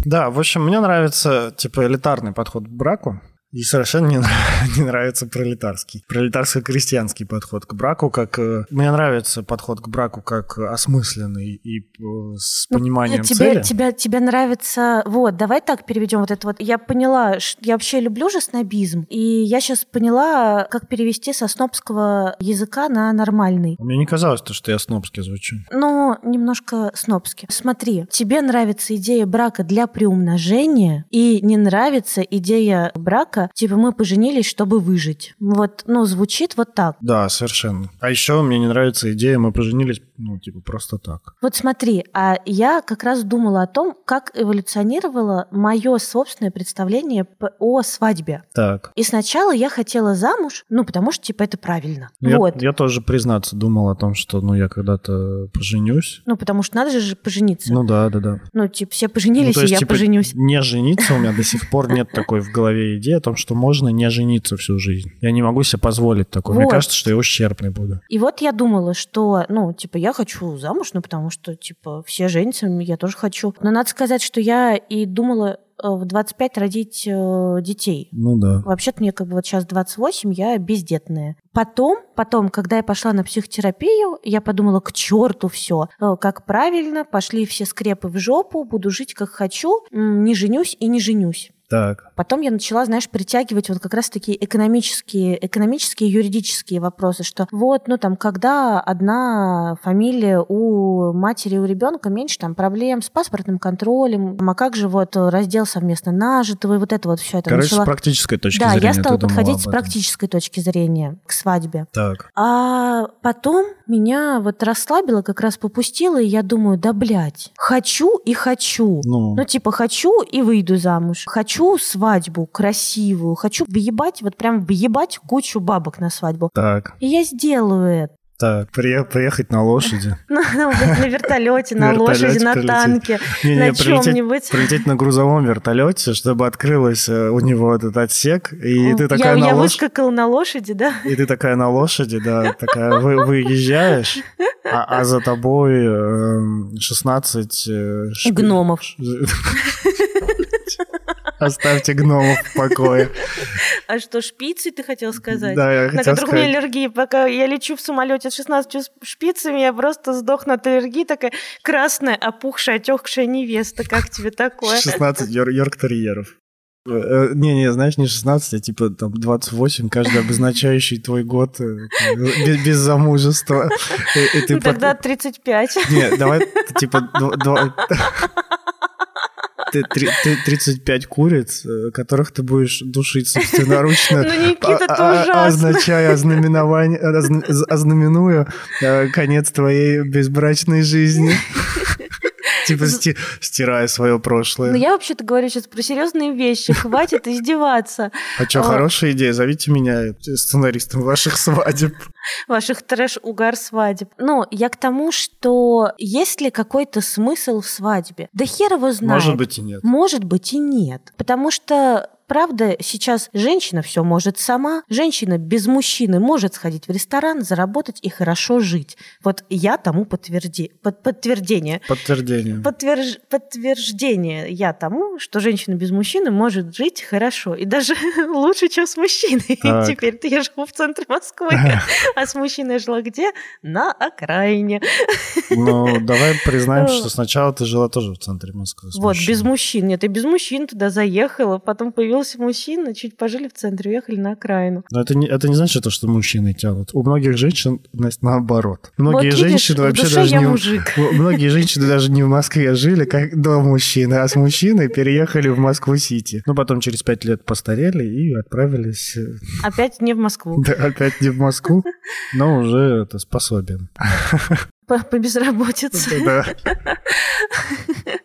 Да, в общем, мне нравится, типа, элитарный подход к браку. И совершенно не, не нравится пролетарский. Пролетарско-крестьянский подход к браку, как... э, Мне нравится подход к браку как осмысленный и э, с Ну, пониманием тебе, цели. Тебя, тебе нравится... Вот, давай так переведем вот это вот. Я поняла, я вообще люблю же снобизм, и я сейчас поняла, как перевести со снобского языка на нормальный. Мне не казалось, то, что я снобски звучу. Ну, немножко снобски. Смотри, тебе нравится идея брака для приумножения, и не нравится идея брака, типа мы поженились, чтобы выжить. Вот, ну, звучит вот так. Да, совершенно. А еще мне не нравится идея, мы поженились, ну, типа, просто так. Вот смотри, а я как раз думала о том, как эволюционировало мое собственное представление о свадьбе. Так. И сначала я хотела замуж, ну, потому что, типа, это правильно. Я, вот. я тоже, признаться, думал о том, что, ну, я когда-то поженюсь. Ну, потому что надо же пожениться. Ну, Ну да, да, да. типа, все Ну, поженились, и есть, я типа, поженюсь. Не жениться у меня до сих пор нет такой в голове идеи о том, что можно не жениться всю жизнь. Я не могу себе позволить такое. Мне Вот. кажется, что я ущербный буду. И вот я думала, что, ну, типа, я хочу замуж, ну, потому что, типа, все женятся, я тоже хочу. Но надо сказать, что я и думала э, в 25 родить э, детей. Ну да. Вообще-то мне как бы вот сейчас 28, я бездетная. Потом, потом, когда я пошла на психотерапию, я подумала, к черту все. Как правильно, пошли все скрепы в жопу, буду жить как хочу, не женюсь и не женюсь. Так. Потом я начала, знаешь, притягивать вот как раз такие экономические, экономические, юридические вопросы, что вот, ну там, когда одна фамилия у матери у ребенка меньше там проблем с паспортным контролем, а как же вот раздел совместно нажитого и вот это вот все это Короче, начала- с практической точки да, зрения я стала подходить с практической точки зрения к свадьбе. Так. А потом меня вот расслабило, как раз попустило, и я думаю, да, блядь, хочу и хочу. Ну, Ну, типа, хочу и выйду замуж. Хочу свадьбу красивую. Хочу въебать, вот прям въебать кучу бабок на свадьбу. так. И я сделаю это. Так, при- приехать на лошади. На вертолете, на лошади, на танке, на чем-нибудь. прилететь на грузовом вертолете, чтобы открылось э, у него этот отсек, и ты Я, такая на я лошади. выскакала на лошади, да? И ты такая на лошади, да, такая вы, выезжаешь, а, а за тобой эм, 16 э, шпи- Гномов. Оставьте гномов в покое. А что, шпицы ты хотел сказать? Да, я На которых у меня аллергия. Пока я лечу в самолете с 16 шпицами, я просто сдохну от аллергии. Такая красная, опухшая, отекшая невеста. Как тебе такое? 16 йорк-терьеров. Э, э, не-не, знаешь, не 16, а типа там 28, каждый обозначающий твой год э, без, без замужества. И, и ты ну, Тогда 35. Не, давай типа... 2 ты, ты, ты 35 куриц, э, которых ты будешь душить собственноручно, ну, Никита, а, а, а означая, ознаменование, ознаменуя э, конец твоей безбрачной жизни. Типа сти- стирая свое Ну, прошлое. я вообще-то говорю сейчас про серьезные вещи. Хватит издеваться. А что, а- хорошая идея? Зовите меня э, сценаристом ваших свадеб. ваших трэш-угар свадеб. Ну, я к тому, что есть ли какой-то смысл в свадьбе? Да хер его знает. Может быть и нет. Может быть и нет. Потому что Правда, сейчас женщина все может сама. Женщина без мужчины может сходить в ресторан, заработать и хорошо жить. Вот я тому подтверди... под- подтверждение. Подтверждение. Подтверж- Подтверждение я тому, что женщина без мужчины может жить хорошо. И даже лучше, чем с мужчиной. Так. Теперь-то я живу в центре Москвы. А с мужчиной жила где? На окраине. Ну, давай признаем, Э. что сначала ты жила тоже в центре Москвы. Вот, без мужчин. Нет, я без мужчин туда заехала. Потом появился мужчина, чуть пожили в центре, уехали на окраину. Но это не, это не значит, то, что мужчины тянут. У многих женщин наоборот. Многие вот видишь, женщины в вообще даже не... мужик. Многие женщины даже не в Москве жили, как до мужчины, а с мужчиной переехали в Москву-Сити. Ну, потом через пять лет постарели и отправились э, Опять не в Москву. да, опять не в Москву, но уже это способен. По, по безработице. Да.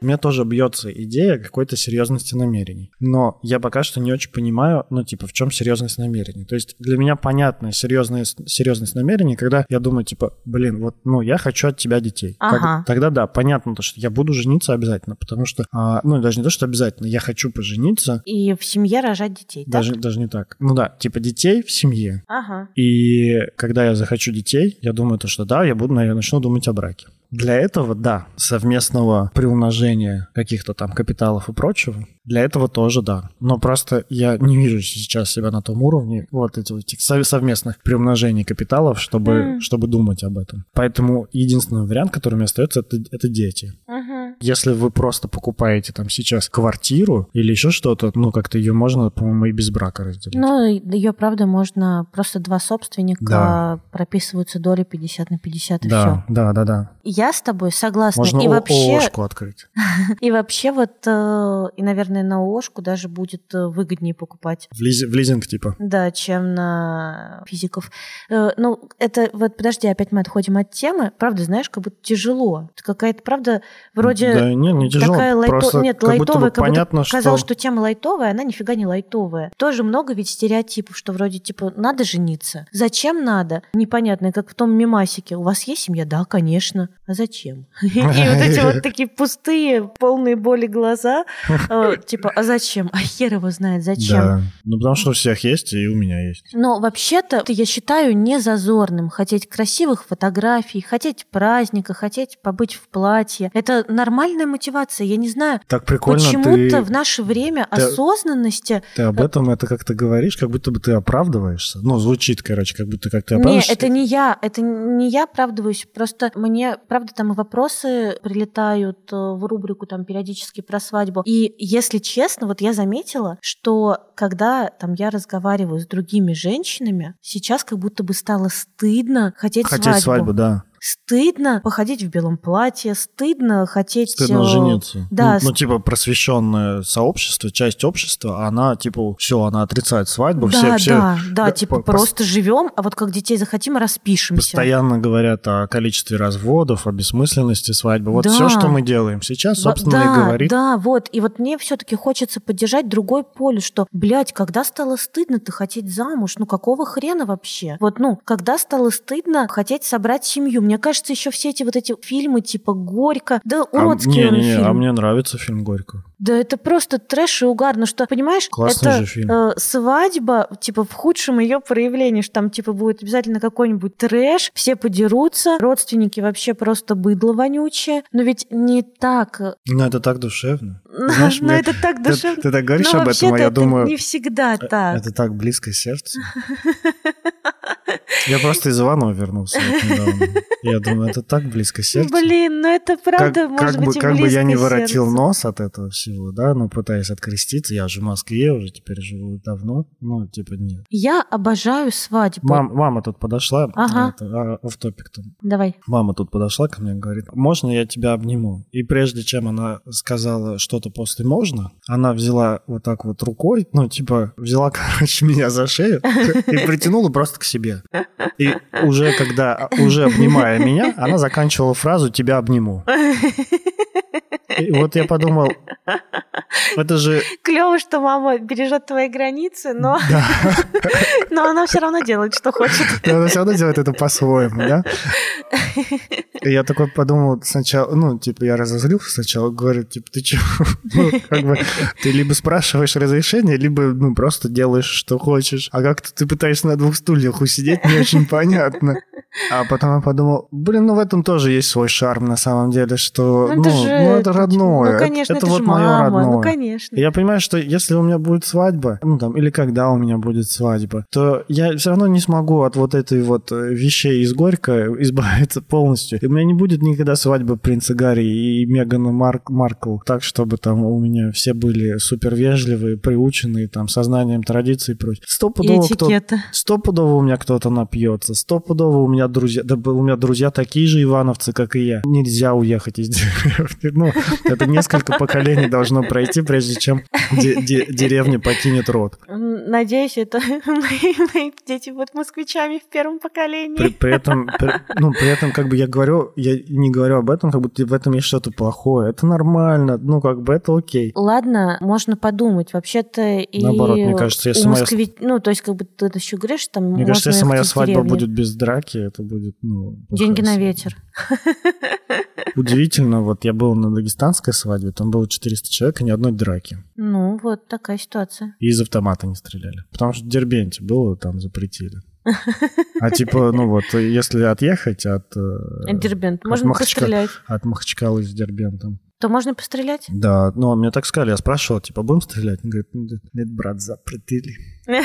У меня тоже бьется идея какой-то серьезности намерений. Но я пока что не очень понимаю, ну, типа, в чем серьезность намерений. То есть для меня понятна серьезная, серьезность намерений, когда я думаю, типа, блин, вот, ну, я хочу от тебя детей. Как- Ага. тогда да, понятно, то, что я буду жениться обязательно, потому что, а, ну, даже не то, что обязательно, я хочу пожениться, И в семье рожать детей, так? даже, даже не так. Ну да, типа детей в семье. Ага. И когда я захочу детей, я думаю, то, что да, я буду, наверное, начну думать о браке. Для этого, да, совместного приумножения каких-то там капиталов и прочего, для этого тоже да. Но просто я не вижу сейчас себя на том уровне вот этих, этих сов- совместных приумножений капиталов, чтобы, М. чтобы думать об этом. Поэтому единственный вариант, который мне остается, это, это дети. Мгм. Если вы просто покупаете там сейчас квартиру или еще что-то, ну как-то ее можно, по-моему, и без брака разделить. Ну, ее, правда, можно... Просто два собственника Да. прописываются доли 50 на 50 и да, все. да, да, да. Я с тобой согласна. Можно и о- вообще, открыть. и вообще вот, э, и, наверное, на ООшку даже будет э, выгоднее покупать. В, лизи- в лизинг типа. Да, чем на физиков. Э, Ну, это вот, подожди, опять мы отходим от темы. Правда, знаешь, как будто тяжело. Это какая-то, правда, вроде Да не, не тяжело. такая лайто- Просто Нет, как будто лайтовая, бы как понятно, будто казалось, что... что тема лайтовая, она нифига не лайтовая. Тоже много ведь стереотипов, что вроде типа надо жениться. Зачем надо? Непонятно, как в том мемасике. У вас есть семья? Да, конечно. А зачем? И вот эти вот такие пустые, полные боли глаза. э, Типа, а зачем? А хер его знает, зачем? Да. Ну, потому что у всех есть, и у меня есть. Но вообще-то я считаю не зазорным хотеть красивых фотографий, хотеть праздника, хотеть побыть в платье. Это нормальная мотивация. Я не знаю, Так прикольно почему-то ты, в наше время ты- осознанности... ты об этом это как-то говоришь, как будто бы ты оправдываешься. Ну, звучит, короче, как будто как ты оправдываешься. это не я, это не я оправдываюсь, просто мне, правда, там и вопросы прилетают э, в рубрику там периодически про свадьбу. И если честно, вот я заметила, что когда там я разговариваю с другими женщинами, сейчас как будто бы стало стыдно хотеть, Хотеть свадьбу, да. Стыдно походить в белом платье, стыдно хотеть... Стыдно э, жениться. Да, Ну, ну, типа, просвещенное сообщество, часть общества, она, типа, все, она отрицает свадьбу. да, все, все да, да, да, типа по- просто живем, а вот как детей захотим, распишемся. постоянно говорят о количестве разводов, о бессмысленности свадьбы. Вот Да. все, что мы делаем сейчас, собственно, да, и говорит. Да, вот. И вот мне все-таки хочется поддержать другой полюс, что, блядь, когда стало стыдно-то хотеть замуж? Ну какого хрена вообще? Вот, ну, когда стало стыдно хотеть собрать семью? Мне кажется, еще все эти вот эти фильмы типа «Горько», да А, уродские он не, не, не, фильм. а мне нравится фильм «Горько». Да это просто трэш и угар. Ну что, понимаешь, Классный это же фильм. э, свадьба, типа, в худшем ее проявлении, что там, типа, будет обязательно какой-нибудь трэш, все подерутся, родственники вообще просто быдло вонючее. Но ведь не так. Ну, это так душевно. Знаешь, Но мне- это так Ты, душевно. ты так говоришь Но об этом, а я это думаю, не всегда э, так. это так близко сердцу. Я просто из Иванова вернулся вот недавно. Я думаю, это так близко сердцу. Блин, ну это правда как, может как бы, быть и как бы я не воротил сердцу. нос от этого всего, да, но пытаясь откреститься, я же в Москве уже теперь живу давно, ну, типа, нет. Я обожаю свадьбу. Мам- мама тут подошла, Ага. это, а, офф-топик там. Давай. Мама тут подошла ко мне и говорит, можно я тебя обниму? И прежде чем она сказала что-то после можно, она взяла вот так вот рукой, ну, типа, взяла, короче, меня за шею и притянула просто к себе. И уже когда, уже обнимая меня, она заканчивала фразу «тебя обниму». И вот я подумал, это же... Клево, что мама бережет твои границы, но, Да, но она все равно делает, что хочет. но она все равно делает это по-своему, да? И я такой подумал сначала, ну, типа, я разозлился сначала, говорю, типа, ты чего? Ну, как бы, ты либо спрашиваешь разрешение, либо, ну, просто делаешь, что хочешь. А как-то ты пытаешься на двух стульях усидеть, не очень понятно. А потом я подумал, блин, ну в этом тоже есть свой шарм на самом деле, что, ну, это же- ну, это родное. Ну, конечно, это, это, вот же мое мама. родное. Ну, конечно. Я понимаю, что если у меня будет свадьба, ну там, или когда у меня будет свадьба, то я все равно не смогу от вот этой вот э, вещей из Горько избавиться полностью. И у меня не будет никогда свадьбы принца Гарри и Мегана Марк, Маркл, так, чтобы там у меня все были супер вежливые, приученные, там, сознанием традиций и прочее. Стопудово кто. Стопудово у меня кто-то напьется, стопудово у меня друзья, да у меня друзья такие же ивановцы, как и я. Нельзя уехать из деревни. Ну, это несколько поколений должно пройти, прежде чем де- де- деревня покинет род. Надеюсь, это мои, дети будут москвичами в первом поколении. при этом, ну, при этом, как бы я говорю, я не говорю об этом, как будто в этом есть что-то плохое. Это нормально, ну, как бы это окей. Ладно, можно подумать. Вообще-то и Наоборот, мне кажется, если Москве... Ну, то есть, как бы ты еще говоришь, там Мне кажется, если моя свадьба будет без драки, это будет, ну... Деньги на ветер. Удивительно, вот я был на дагестанской свадьбе, там было 400 человек и ни одной драки. Ну, вот такая ситуация. И из автомата не стреляли. Потому что в Дербенте было, там запретили. А типа, ну вот, если отъехать от, э, Дербент. Можно Махачка- пострелять. от Махачкалы с Дербентом. То можно пострелять? Да, ну мне так сказали, я спрашивал, типа, будем стрелять? Он говорит, «Ну, нет, брат, запретили.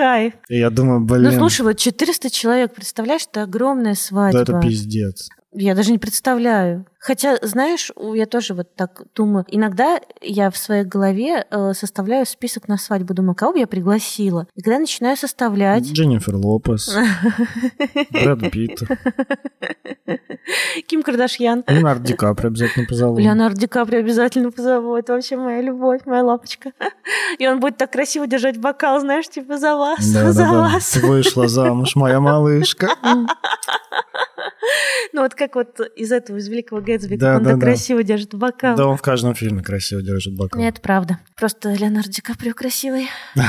Кайф. Я думаю, Ну, блин, слушай, вот 400 человек, представляешь, это огромная свадьба. да это пиздец. Я даже не представляю. Хотя, знаешь, я тоже вот так думаю. Иногда я в своей голове э, составляю список на свадьбу. Думаю, кого бы я пригласила? И когда начинаю составлять... Дженнифер Лопес, Брэд Питт, Ким Кардашьян. Леонардо Ди Каприо обязательно позову. Леонардо Ди Каприо обязательно позову. Это вообще моя любовь, моя лапочка. И он будет так красиво держать бокал, знаешь, типа за вас, Да, за да, да. вас. Вышла замуж моя малышка. Ну вот как вот из этого, из Великого Гэтсби, Да, как он да, так да. красиво держит бокал. Да, он в каждом фильме красиво держит бокал. Нет, правда. Просто Леонардо Ди Каприо красивый.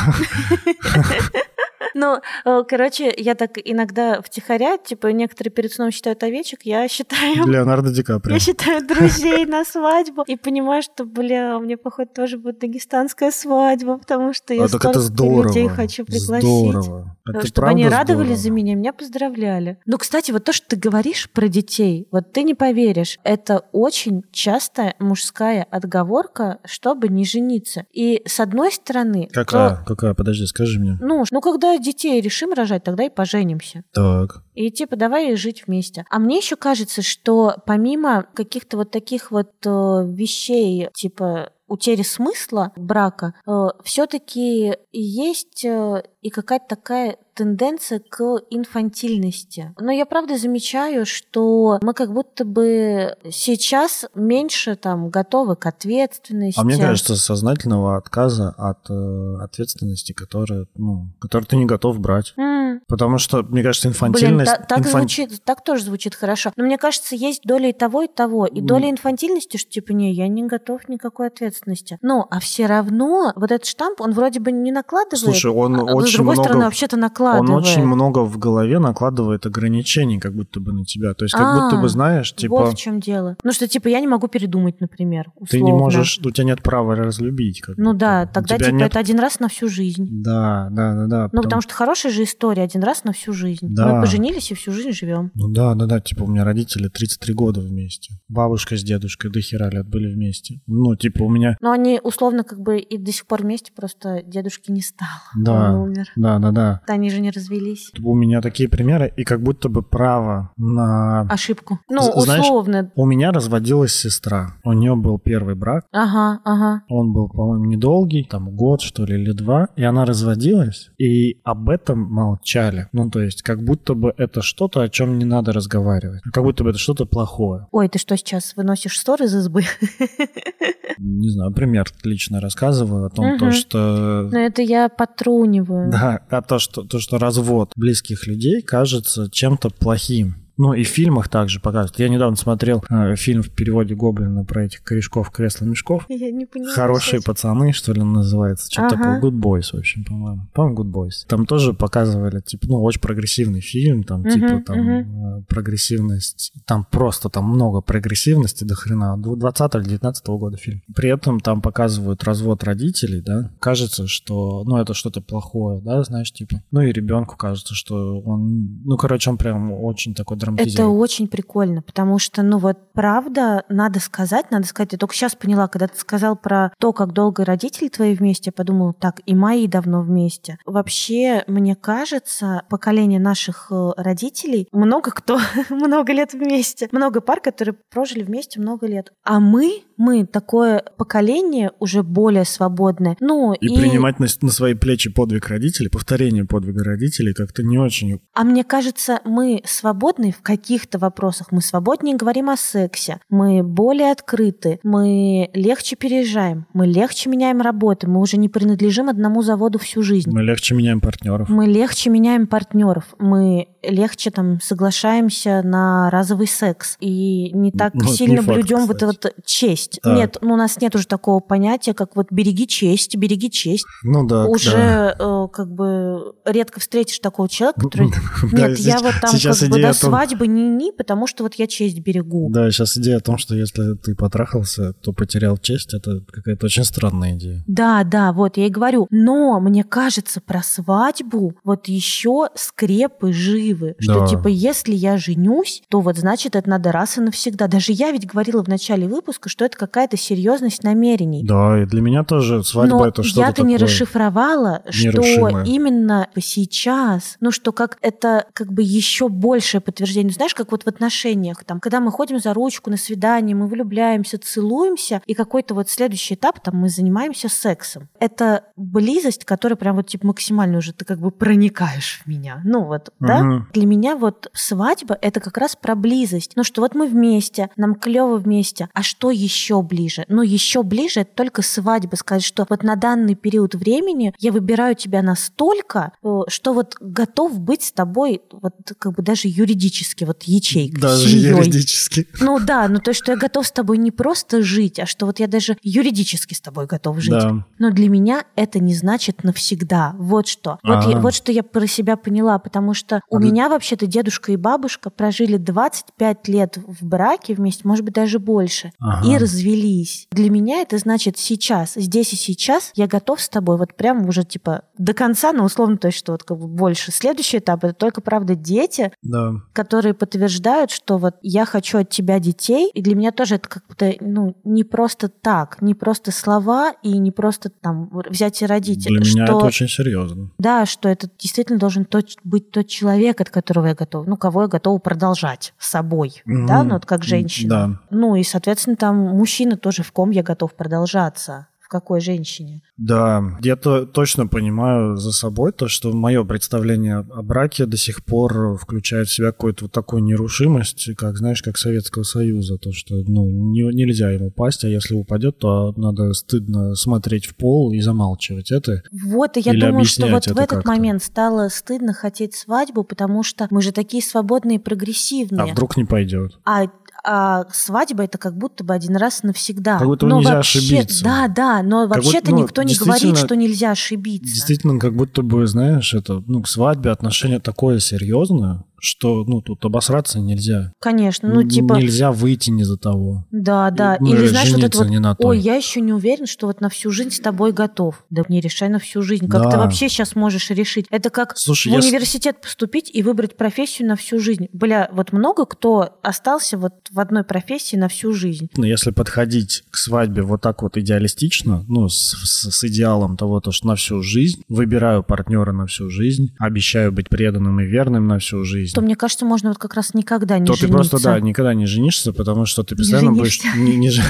Ну, э, короче, я так иногда втихаря, типа, некоторые перед сном считают овечек, я считаю... Леонардо Ди Каприо. Я считаю друзей на свадьбу и понимаю, что, бля, у меня, походу, тоже будет дагестанская свадьба, потому что я А, так это столько здорово. людей хочу пригласить. Здорово. Это чтобы они радовались здорово. за меня, меня поздравляли. Ну, кстати, вот то, что ты говоришь про детей, вот ты не поверишь, это очень частая мужская отговорка, чтобы не жениться. И с одной стороны... Какая? то- Какая? Подожди, скажи мне. ну, ну, когда детей решим рожать, тогда и поженимся. Так. И типа давай жить вместе. А мне еще кажется, что помимо каких-то вот таких вот э, вещей, типа утери смысла брака, э, все-таки есть э, и какая-то такая тенденция к инфантильности. Но я правда замечаю, что мы как будто бы сейчас меньше там готовы к ответственности. А мне кажется, сознательного отказа от э, ответственности, которая, ну, которую ты не готов брать. М. Потому что, мне кажется, Блин, инфантильность... та- так, инфан- звучит, так тоже звучит хорошо. Но мне кажется, есть доля и того, и того. И доля инфантильности, что типа, не, я не готов никакой ответственности. Ну, а все равно вот этот штамп, он вроде бы не накладывает. Слушай, он а очень с другой много... стороны, вообще-то Он накладывает. очень много в голове накладывает ограничений, как будто бы на тебя. То есть, как А, будто бы знаешь, типа, Вот в чем дело. Ну, что, типа, я не могу передумать, например, условно. ты не можешь, у тебя нет права разлюбить. Как Ну да, тогда, типа, нет- это один раз на всю жизнь. Да, да, да, да. Ну, потому что хорошая же история один раз на всю жизнь. Да. Мы поженились и всю жизнь живем. Ну да, да, да, типа у меня родители 33 года вместе. Бабушка с дедушкой до хера лет были вместе. Ну, типа у меня... Но они условно как бы и до сих пор вместе, просто дедушки не стало. Да, Он умер. да, да, да. Они же не развелись. У меня такие примеры, и как будто бы право на... Ошибку. Ну, знаешь- условно. У меня разводилась сестра. У нее был первый брак. Ага, ага. Он был, по-моему, недолгий, там год, что ли, или два. И она разводилась, и об этом молчали. Ну, то есть, как будто бы это что-то, о чем не надо разговаривать. Как будто бы это что-то плохое. Ой, ты что сейчас выносишь ссор из избы? Не знаю, пример лично рассказываю о том, то, Мгм. что... Ну, это я потруниваю. Да, а то что, то, что развод близких людей кажется чем-то плохим. Ну и в фильмах также показывают. Я недавно смотрел э, фильм в переводе Гоблина про этих корешков, кресла-мешков. Я не понимаю. Хорошие кстати. пацаны, что ли, называется. Что-то Ага. такое. Good Boys, в общем, по-моему. По-моему, Good Boys. Там тоже показывали, типа, ну, очень прогрессивный фильм, там, Мгм, типа, там, э, прогрессивность. Там просто, там много прогрессивности до хрена. 20 или 19 года фильм. При этом там показывают развод родителей, да. Кажется, что, ну, это что-то плохое, да, знаешь, типа. Ну, и ребенку кажется, что он, ну, короче, он прям очень такой Это драматизирует. очень прикольно, потому что, ну вот, правда, надо сказать, надо сказать, я только сейчас поняла, когда ты сказал про то, как долго родители твои вместе, я подумала, так, и мои давно вместе. Вообще, мне кажется, поколение наших э, родителей, много кто, много лет вместе, много пар, которые прожили вместе много лет. А мы, мы такое поколение уже более свободное. Ну, И, принимать на, на свои плечи подвиг родителей, повторение подвига родителей как-то не очень А мне кажется, мы свободны в каких-то вопросах. Мы свободнее говорим о сексе. Мы более открыты. Мы легче переезжаем. Мы легче меняем работы. Мы уже не принадлежим одному заводу всю жизнь. Мы легче меняем партнеров. Мы легче меняем партнеров. Мы легче там соглашаемся на разовый секс. И не так Ну, сильно не факт, блюдем вот кстати. эту вот честь. Так. Нет, ну, у нас нет уже такого понятия, как вот береги честь, береги честь. Ну да. уже э, как бы редко встретишь такого человека, который Да, нет, здесь- я вот там как бы до том- свадьбы не-не, потому что вот я честь берегу. Да, сейчас идея о том, что если ты потрахался, то потерял честь, это какая-то очень странная идея. Да, да, вот я и говорю. Но мне кажется, про свадьбу вот еще скрепы живы. Что Да. типа, если я женюсь, то вот значит это надо раз и навсегда. Даже я ведь говорила в начале выпуска, что это какая-то серьезность намерений. Да, и для меня тоже свадьба Но это что-то я-то не расшифровала, что именно сейчас, ну что как это как бы еще большее подтверждение. Знаешь, как вот в отношениях, там, когда мы ходим за ручку на свидание, мы влюбляемся, целуемся, и какой-то вот следующий этап, там, мы занимаемся сексом. Это близость, которая прям вот типа максимально уже ты как бы проникаешь в меня. Ну вот, да? Мгм. Для меня вот свадьба это как раз про близость. Ну что вот мы вместе, нам клево вместе. А что еще ближе? Ну еще ближе это только свадьба. Сказать, что вот на данный период времени я выбираю тебя настолько, э, что вот готов быть с тобой вот как бы даже юридически, вот ячейкой, Даже семьей. юридически. Ну да, ну то что я готов с тобой не просто жить, а что вот я даже юридически с тобой готов жить. Да. Но для меня это не значит навсегда. Вот что. Вот, я- вот что я про себя поняла, потому что у А меня вообще-то дедушка и бабушка прожили 25 лет в браке вместе, может быть, даже больше, Ага. и развелись. Для меня это значит сейчас, здесь и сейчас я готов с тобой вот прям уже типа до конца, но условно, то есть что вот как бы больше. Следующий этап это только, правда, дети, Да. которые подтверждают, что вот я хочу от тебя детей, и для меня тоже это как-то, ну, не просто так, не просто слова и не просто там взять и родить. Для меня что, это очень серьезно. Да, что это действительно должен тот, быть тот человек, от которого я готова, ну, кого я готова продолжать с собой, Мгм. да, ну, вот как женщина. Да. Ну, и, соответственно, там мужчина тоже в ком я готов продолжаться какой женщине. Да, я то, точно понимаю за собой то, что мое представление о браке до сих пор включает в себя какую-то вот такую нерушимость, как, знаешь, как Советского Союза, то, что, ну, не, нельзя ему пасть, а если упадет, то надо стыдно смотреть в пол и замалчивать это. Вот, и я думаю, что вот в этот момент стало стыдно хотеть свадьбу, потому что мы же такие свободные и прогрессивные. А вдруг не пойдет? А а свадьба это как будто бы один раз навсегда. Как будто но нельзя вообще, ошибиться. Да, да, но вообще-то ну, никто не говорит, что нельзя ошибиться. Действительно, как будто бы, знаешь, это, ну, к свадьбе отношение такое серьезное, что, ну, тут обосраться нельзя. Конечно, ну, типа... Нельзя выйти не за того. Да, да. Ну, или, знаешь, вот это вот, на ой, я еще не уверен, что вот на всю жизнь с тобой готов. Да не решай на всю жизнь. Как да. ты вообще сейчас можешь решить? Это как Слушай, в я... университет поступить и выбрать профессию на всю жизнь. Бля, вот много кто остался вот в одной профессии на всю жизнь. Ну, если подходить к свадьбе вот так вот идеалистично, ну, с, с, с идеалом того, то, что на всю жизнь, выбираю партнера на всю жизнь, обещаю быть преданным и верным на всю жизнь, жизнь. То, мне кажется, можно вот как раз никогда не то жениться. ты просто, да, никогда не женишься, потому что ты постоянно будешь... Не, не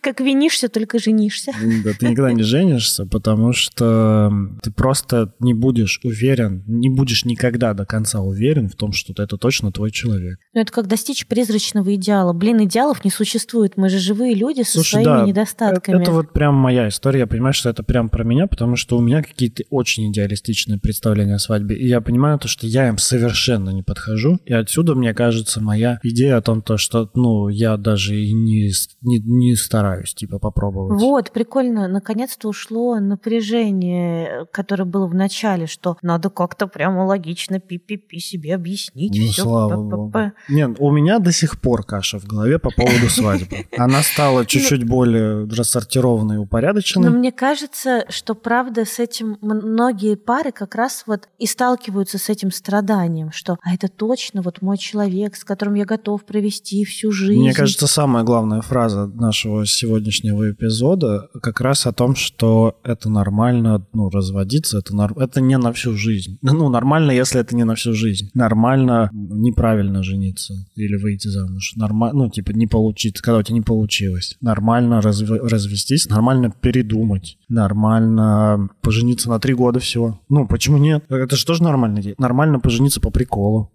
Как винишься, только женишься. Да, ты никогда не женишься, потому что ты просто не будешь уверен, не будешь никогда до конца уверен в том, что это точно твой человек. Ну, это как достичь призрачного идеала. Блин, идеалов не существует. Мы же живые люди со Слушай, своими да, недостатками. Это вот прям моя история. Я понимаю, что это прям про меня, потому что у меня какие-то очень идеалистичные представления о свадьбе. И я понимаю то, что я им совершенно не подхожу. И отсюда, мне кажется, моя идея о том, то, что, ну, я даже и не, не, не стараюсь, типа, попробовать. Вот, прикольно. Наконец-то ушло напряжение, которое было в начале, что надо как-то прямо логично пи-пи-пи себе объяснить. Ну, все, слава богу. Нет, у меня до сих пор каша в голове по поводу свадьбы. Она стала ну, чуть-чуть более рассортированной и упорядоченной. Но мне кажется, что правда с этим многие пары как раз вот и сталкиваются с этим страданием, что а это точно вот мой человек, с которым я готов провести всю жизнь. Мне кажется, самая главная фраза нашего сегодняшнего эпизода как раз о том, что это нормально, ну, разводиться, это, нар... это не на всю жизнь. Ну, нормально, если это не на всю жизнь. Нормально неправильно жениться или выйти замуж. Нормально, ну, типа, не получиться, когда у тебя не получилось. Нормально разв... развестись, нормально передумать. Нормально пожениться на три года всего. Ну, почему нет? Это же тоже нормально. Нормально пожениться по приколу.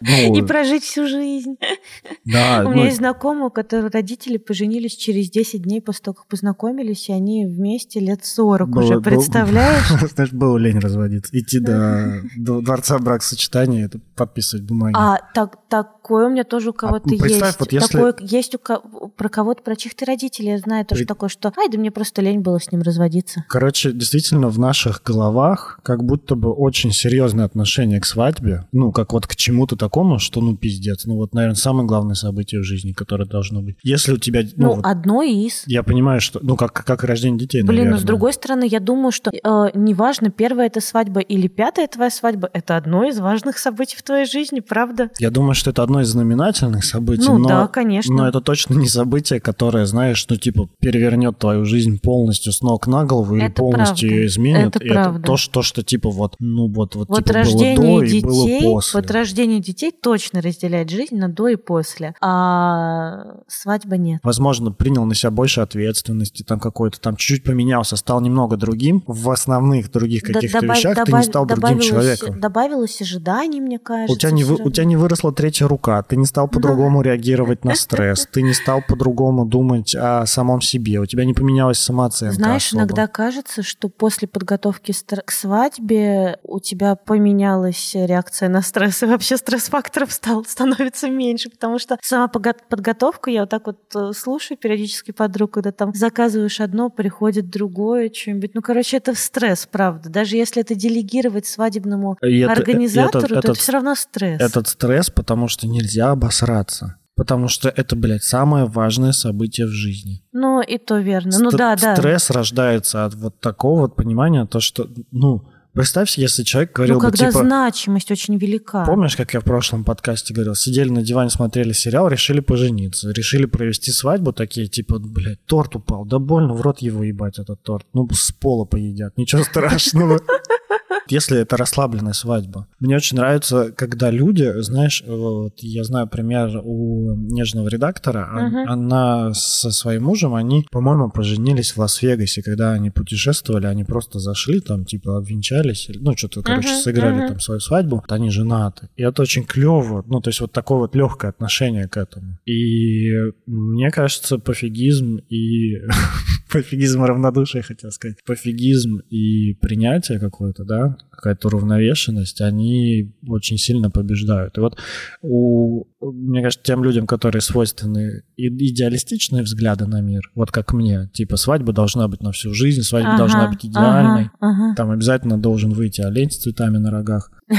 Ну, и прожить всю жизнь. Да, У меня ну... есть знакомые, у которых родители поженились через 10 дней после того, как познакомились, и они вместе лет 40 было, уже, представляешь? Был, знаешь, было лень разводиться. Идти до, до дворца бракосочетания, это подписывать бумаги. А так, такое у меня тоже у а, кого-то а, есть. Вот если... Такое есть у кого... про кого-то, про чьих-то родителей. Я знаю тоже При... такое, что ай, да мне просто лень было с ним разводиться. Короче, действительно, в наших головах как будто бы очень серьезное отношение к свадьбе. Ну, как вот к чему-то такому, что ну пиздец. Ну вот, наверное, самое главное событие в жизни, которое должно быть. Если у тебя... Ну, ну вот, одно из. Я понимаю, что... Ну, как, как и рождение детей, Блин, наверное. но с другой стороны, я думаю, что э, неважно, первая это свадьба или пятая твоя свадьба, это одно из важных событий в твоей жизни, правда? Я думаю, что это одно из знаменательных событий. Ну но, да, конечно. Но это точно не событие, которое, знаешь, ну типа перевернет твою жизнь полностью с ног на голову или это полностью правда. ее изменит. Это, правда. это то, что, что типа вот, ну вот, вот, вот типа рождение было до детей, и было после. Вот рождение детей точно разделяет жизнь на до и после, а свадьба нет. Возможно, принял на себя больше ответственности, там какой-то, там чуть-чуть поменялся, стал немного другим в основных других каких-то да, вещах, добав, ты не стал другим человеком. Добавилось ожиданий, мне кажется. У тебя, не вы, у тебя не выросла третья рука, ты не стал по-другому да. реагировать на стресс, ты не стал по-другому думать о самом себе, у тебя не поменялась самооценка Знаешь, особо. иногда кажется, что после подготовки к свадьбе у тебя поменялась реакция на стресс, и вообще стресс-факторов стал, становится меньше, потому что сама подготовка, я вот так вот э, слушаю периодически подруг, когда там заказываешь одно, приходит другое, что-нибудь. Ну, короче, это стресс, правда. Даже если это делегировать свадебному и организатору, это, то этот, это все равно стресс. Этот стресс, потому что нельзя обосраться. Потому что это, блядь, самое важное событие в жизни. Ну, и то верно. Ст- ну, да, да. Стресс рождается от вот такого вот понимания, то, что, ну, Представь, если человек говорил ну, бы, когда типа... значимость очень велика. Помнишь, как я в прошлом подкасте говорил? Сидели на диване, смотрели сериал, решили пожениться. Решили провести свадьбу, такие, типа, блядь, торт упал. Да больно, в рот его ебать, этот торт. Ну, с пола поедят, ничего страшного. Если это расслабленная свадьба. Мне очень нравится, когда люди, знаешь, вот я знаю пример у нежного редактора, Мгм. она со своим мужем, они, по-моему, поженились в Лас-Вегасе, когда они путешествовали, они просто зашли там, типа, обвенчались, ну, что-то, короче, Мгм, сыграли мгм. там свою свадьбу, вот они женаты. И это очень клево, ну, то есть вот такое вот легкое отношение к этому. И мне кажется, пофигизм и пофигизм равнодушие, хотел сказать. Пофигизм и принятие какое-то, да, какая-то уравновешенность, они очень сильно побеждают. И вот у, мне кажется, тем людям, которые свойственны идеалистичные взгляды на мир, вот как мне, типа свадьба должна быть на всю жизнь, свадьба Ага, должна быть идеальной, ага, ага. там обязательно должен выйти олень с цветами на рогах.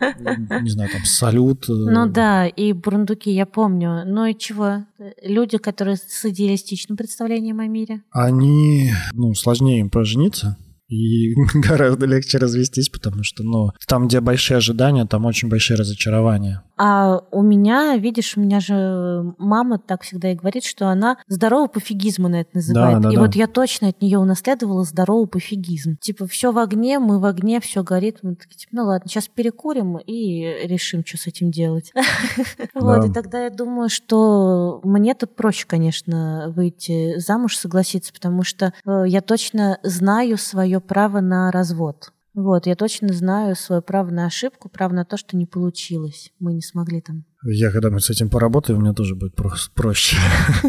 Не знаю, там салют. э, Ну да, и бурундуки, я помню. Ну и чего? Люди, которые с идеалистичным представлением о мире. Они, ну, сложнее им пожениться. И гораздо легче развестись, потому что, ну, там, где большие ожидания, там очень большие разочарования. А у меня, видишь, у меня же мама так всегда и говорит, что она здоровый пофигизм, она это называет. Да, да, и да. вот я точно от нее унаследовала здоровый пофигизм. Типа, все в огне, мы в огне, все горит. Мы такие, типа, ну ладно, сейчас перекурим и решим, что с этим делать. Вот, и тогда я думаю, что мне тут проще, конечно, выйти замуж, согласиться, потому что э, я точно знаю свое право на развод. Вот, я точно знаю свое право на ошибку, право на то, что не получилось. Мы не смогли там. Я когда-нибудь с этим поработаю, мне тоже будет про- проще.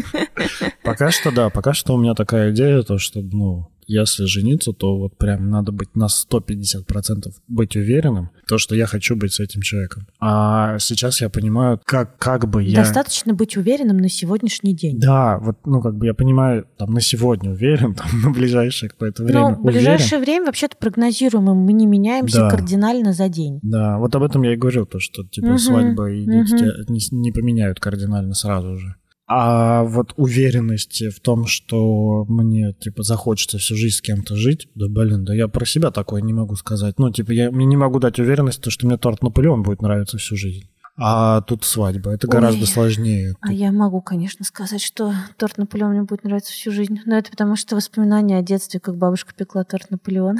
Пока что, да, пока что у меня такая идея, то, что, ну, если жениться, то вот прям надо быть на 150% быть уверенным, то, что я хочу быть с этим человеком. А сейчас я понимаю, как, как бы я... Достаточно быть уверенным на сегодняшний день. Да, вот, ну, как бы я понимаю, там, на сегодня уверен, там, на ближайшее какое-то время Ну, в уверен. ближайшее время вообще-то прогнозируемо, мы не меняемся Да. кардинально за день. Да, вот об этом я и говорил, то, что, типа, Мгм, свадьба и дети не, не поменяют кардинально сразу же. А вот уверенности в том, что мне, типа, захочется всю жизнь с кем-то жить, да, блин, да я про себя такое не могу сказать. Ну, типа, я мне не могу дать уверенность, то, что мне торт Наполеон будет нравиться всю жизнь. А тут свадьба, это Ой. гораздо сложнее. А я могу, конечно, сказать, что торт Наполеон мне будет нравиться всю жизнь. Но это потому что воспоминания о детстве, как бабушка пекла торт Наполеон.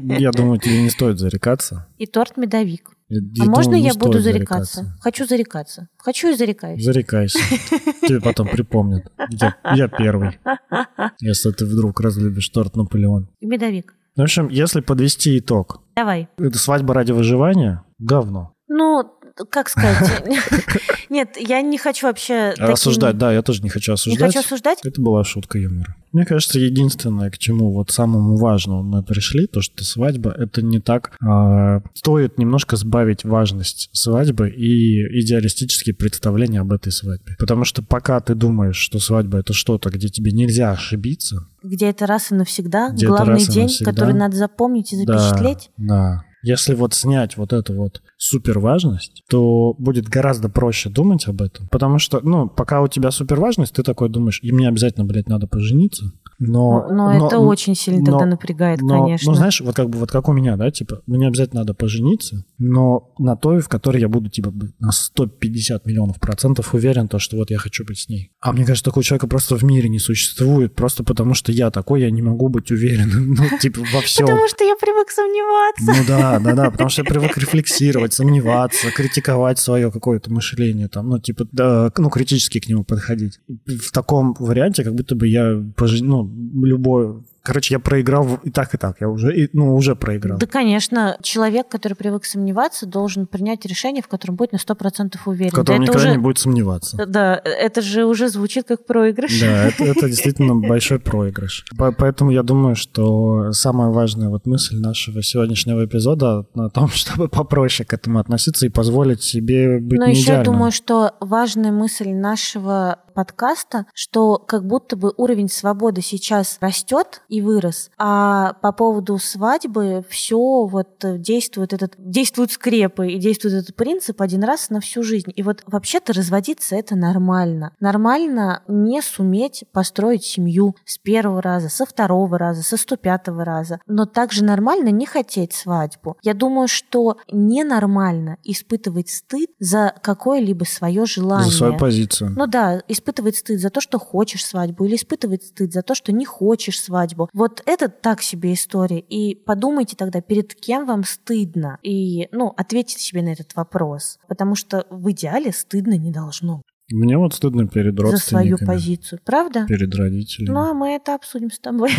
Я думаю, тебе не стоит зарекаться. И торт медовик. Я- А я можно думаю, не я буду стоит зарекаться? Хочу зарекаться. Хочу и зарекаюсь. Зарекайся. Тебе потом припомнят. Я, я первый. Если ты вдруг разлюбишь торт Наполеон. Медовик. В общем, если подвести итог, Давай. это свадьба ради выживания – говно. Ну, как сказать? Нет, я не хочу вообще... Осуждать, да, я тоже не хочу Не осуждать. хочу осуждать. Это была шутка юмора. Мне кажется, единственное, к чему вот самому важному мы пришли, то, что свадьба, это не так... а, стоит немножко сбавить важность свадьбы и идеалистические представления об этой свадьбе. Потому что пока ты думаешь, что свадьба это что-то, где тебе нельзя ошибиться, Где это раз и навсегда. Где это Главный день, навсегда. который надо запомнить и Да, запечатлеть. Да. Если вот снять вот эту вот супер важность, то будет гораздо проще думать об этом. Потому что, ну, пока у тебя супер важность, ты такой думаешь, и мне обязательно, блядь, надо пожениться. Но, Но, это очень сильно но- тогда напрягает, но, конечно. Ну, знаешь, вот как бы вот как у меня, да, типа, мне обязательно надо пожениться, но на той, в которой я буду, типа, на 150 миллионов процентов уверен, то, что вот я хочу быть с ней. А мне кажется, такого человека просто в мире не существует, просто потому что я такой, я не могу быть уверенным, ну, типа, во всем. Потому что я привык сомневаться. Ну да, да, да, потому что я привык рефлексировать, сомневаться, критиковать свое какое-то мышление, там, ну, типа, да, ну, критически к нему подходить. В таком варианте, как будто бы я, пожи- ну, любой, короче, я проиграл и так, и так, я уже, и- ну, уже проиграл. Да, конечно, человек, который привык сомневаться, должен принять решение, в котором будет на 100% уверен. В котором Да, никогда уже... не будет сомневаться. Да, это же уже звучит как проигрыш. Да, это, это действительно большой проигрыш. По- Поэтому я думаю, что самая важная вот мысль нашего сегодняшнего эпизода на том, чтобы попроще к этому относиться и позволить себе быть Но не еще я думаю, что важная мысль нашего подкаста, что как будто бы уровень свободы сейчас растет и вырос, а по поводу свадьбы все вот действует этот действуют скрепы и действует этот принцип один раз на всю жизнь. И вот вообще-то разводиться это нормально. Нормально не суметь построить семью с первого раза, со второго раза, со сто пятого раза. Но также нормально не хотеть свадьбу. Я думаю, что ненормально испытывать стыд за какое-либо свое желание. За свою позицию. Ну да, испытывать испытывать стыд за то, что хочешь свадьбу, или испытывать стыд за то, что не хочешь свадьбу. Вот это так себе история. И подумайте тогда, перед кем вам стыдно. И, ну, ответьте себе на этот вопрос. Потому что в идеале стыдно не должно. Мне вот стыдно перед За свою родственниками. позицию. Правда? Перед родителями. Ну, а мы это обсудим с тобой.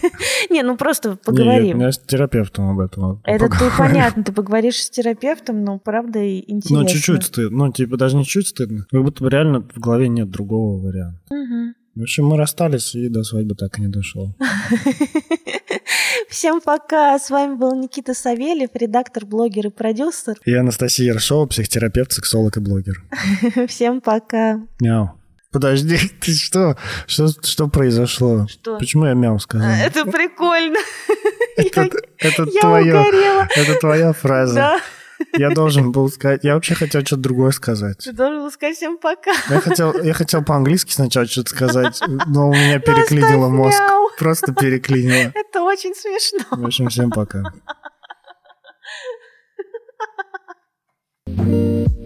Не, ну просто поговорим. я с терапевтом об этом Это ты понятно, ты поговоришь с терапевтом, но правда и интересно. Ну, чуть-чуть стыдно. Ну, типа, даже не чуть стыдно. Как будто бы реально в голове нет другого варианта. В общем, мы расстались, и до свадьбы так и не дошло. Всем пока. С вами был Никита Савельев, редактор, блогер и продюсер. И Анастасия Ершова, психотерапевт, сексолог и блогер. Всем пока. Мяу. Подожди, ты что? Что, что произошло? Что? Почему я мяу сказал? Это прикольно. Это, это Я твое, это твоя фраза. Да, Я должен был сказать. Я вообще хотел что-то другое сказать. ты должен был сказать всем пока. Я хотел, я хотел по-английски сначала что-то сказать, но у меня переклинило мозг. Просто переклинило. Это очень смешно. В общем, всем пока.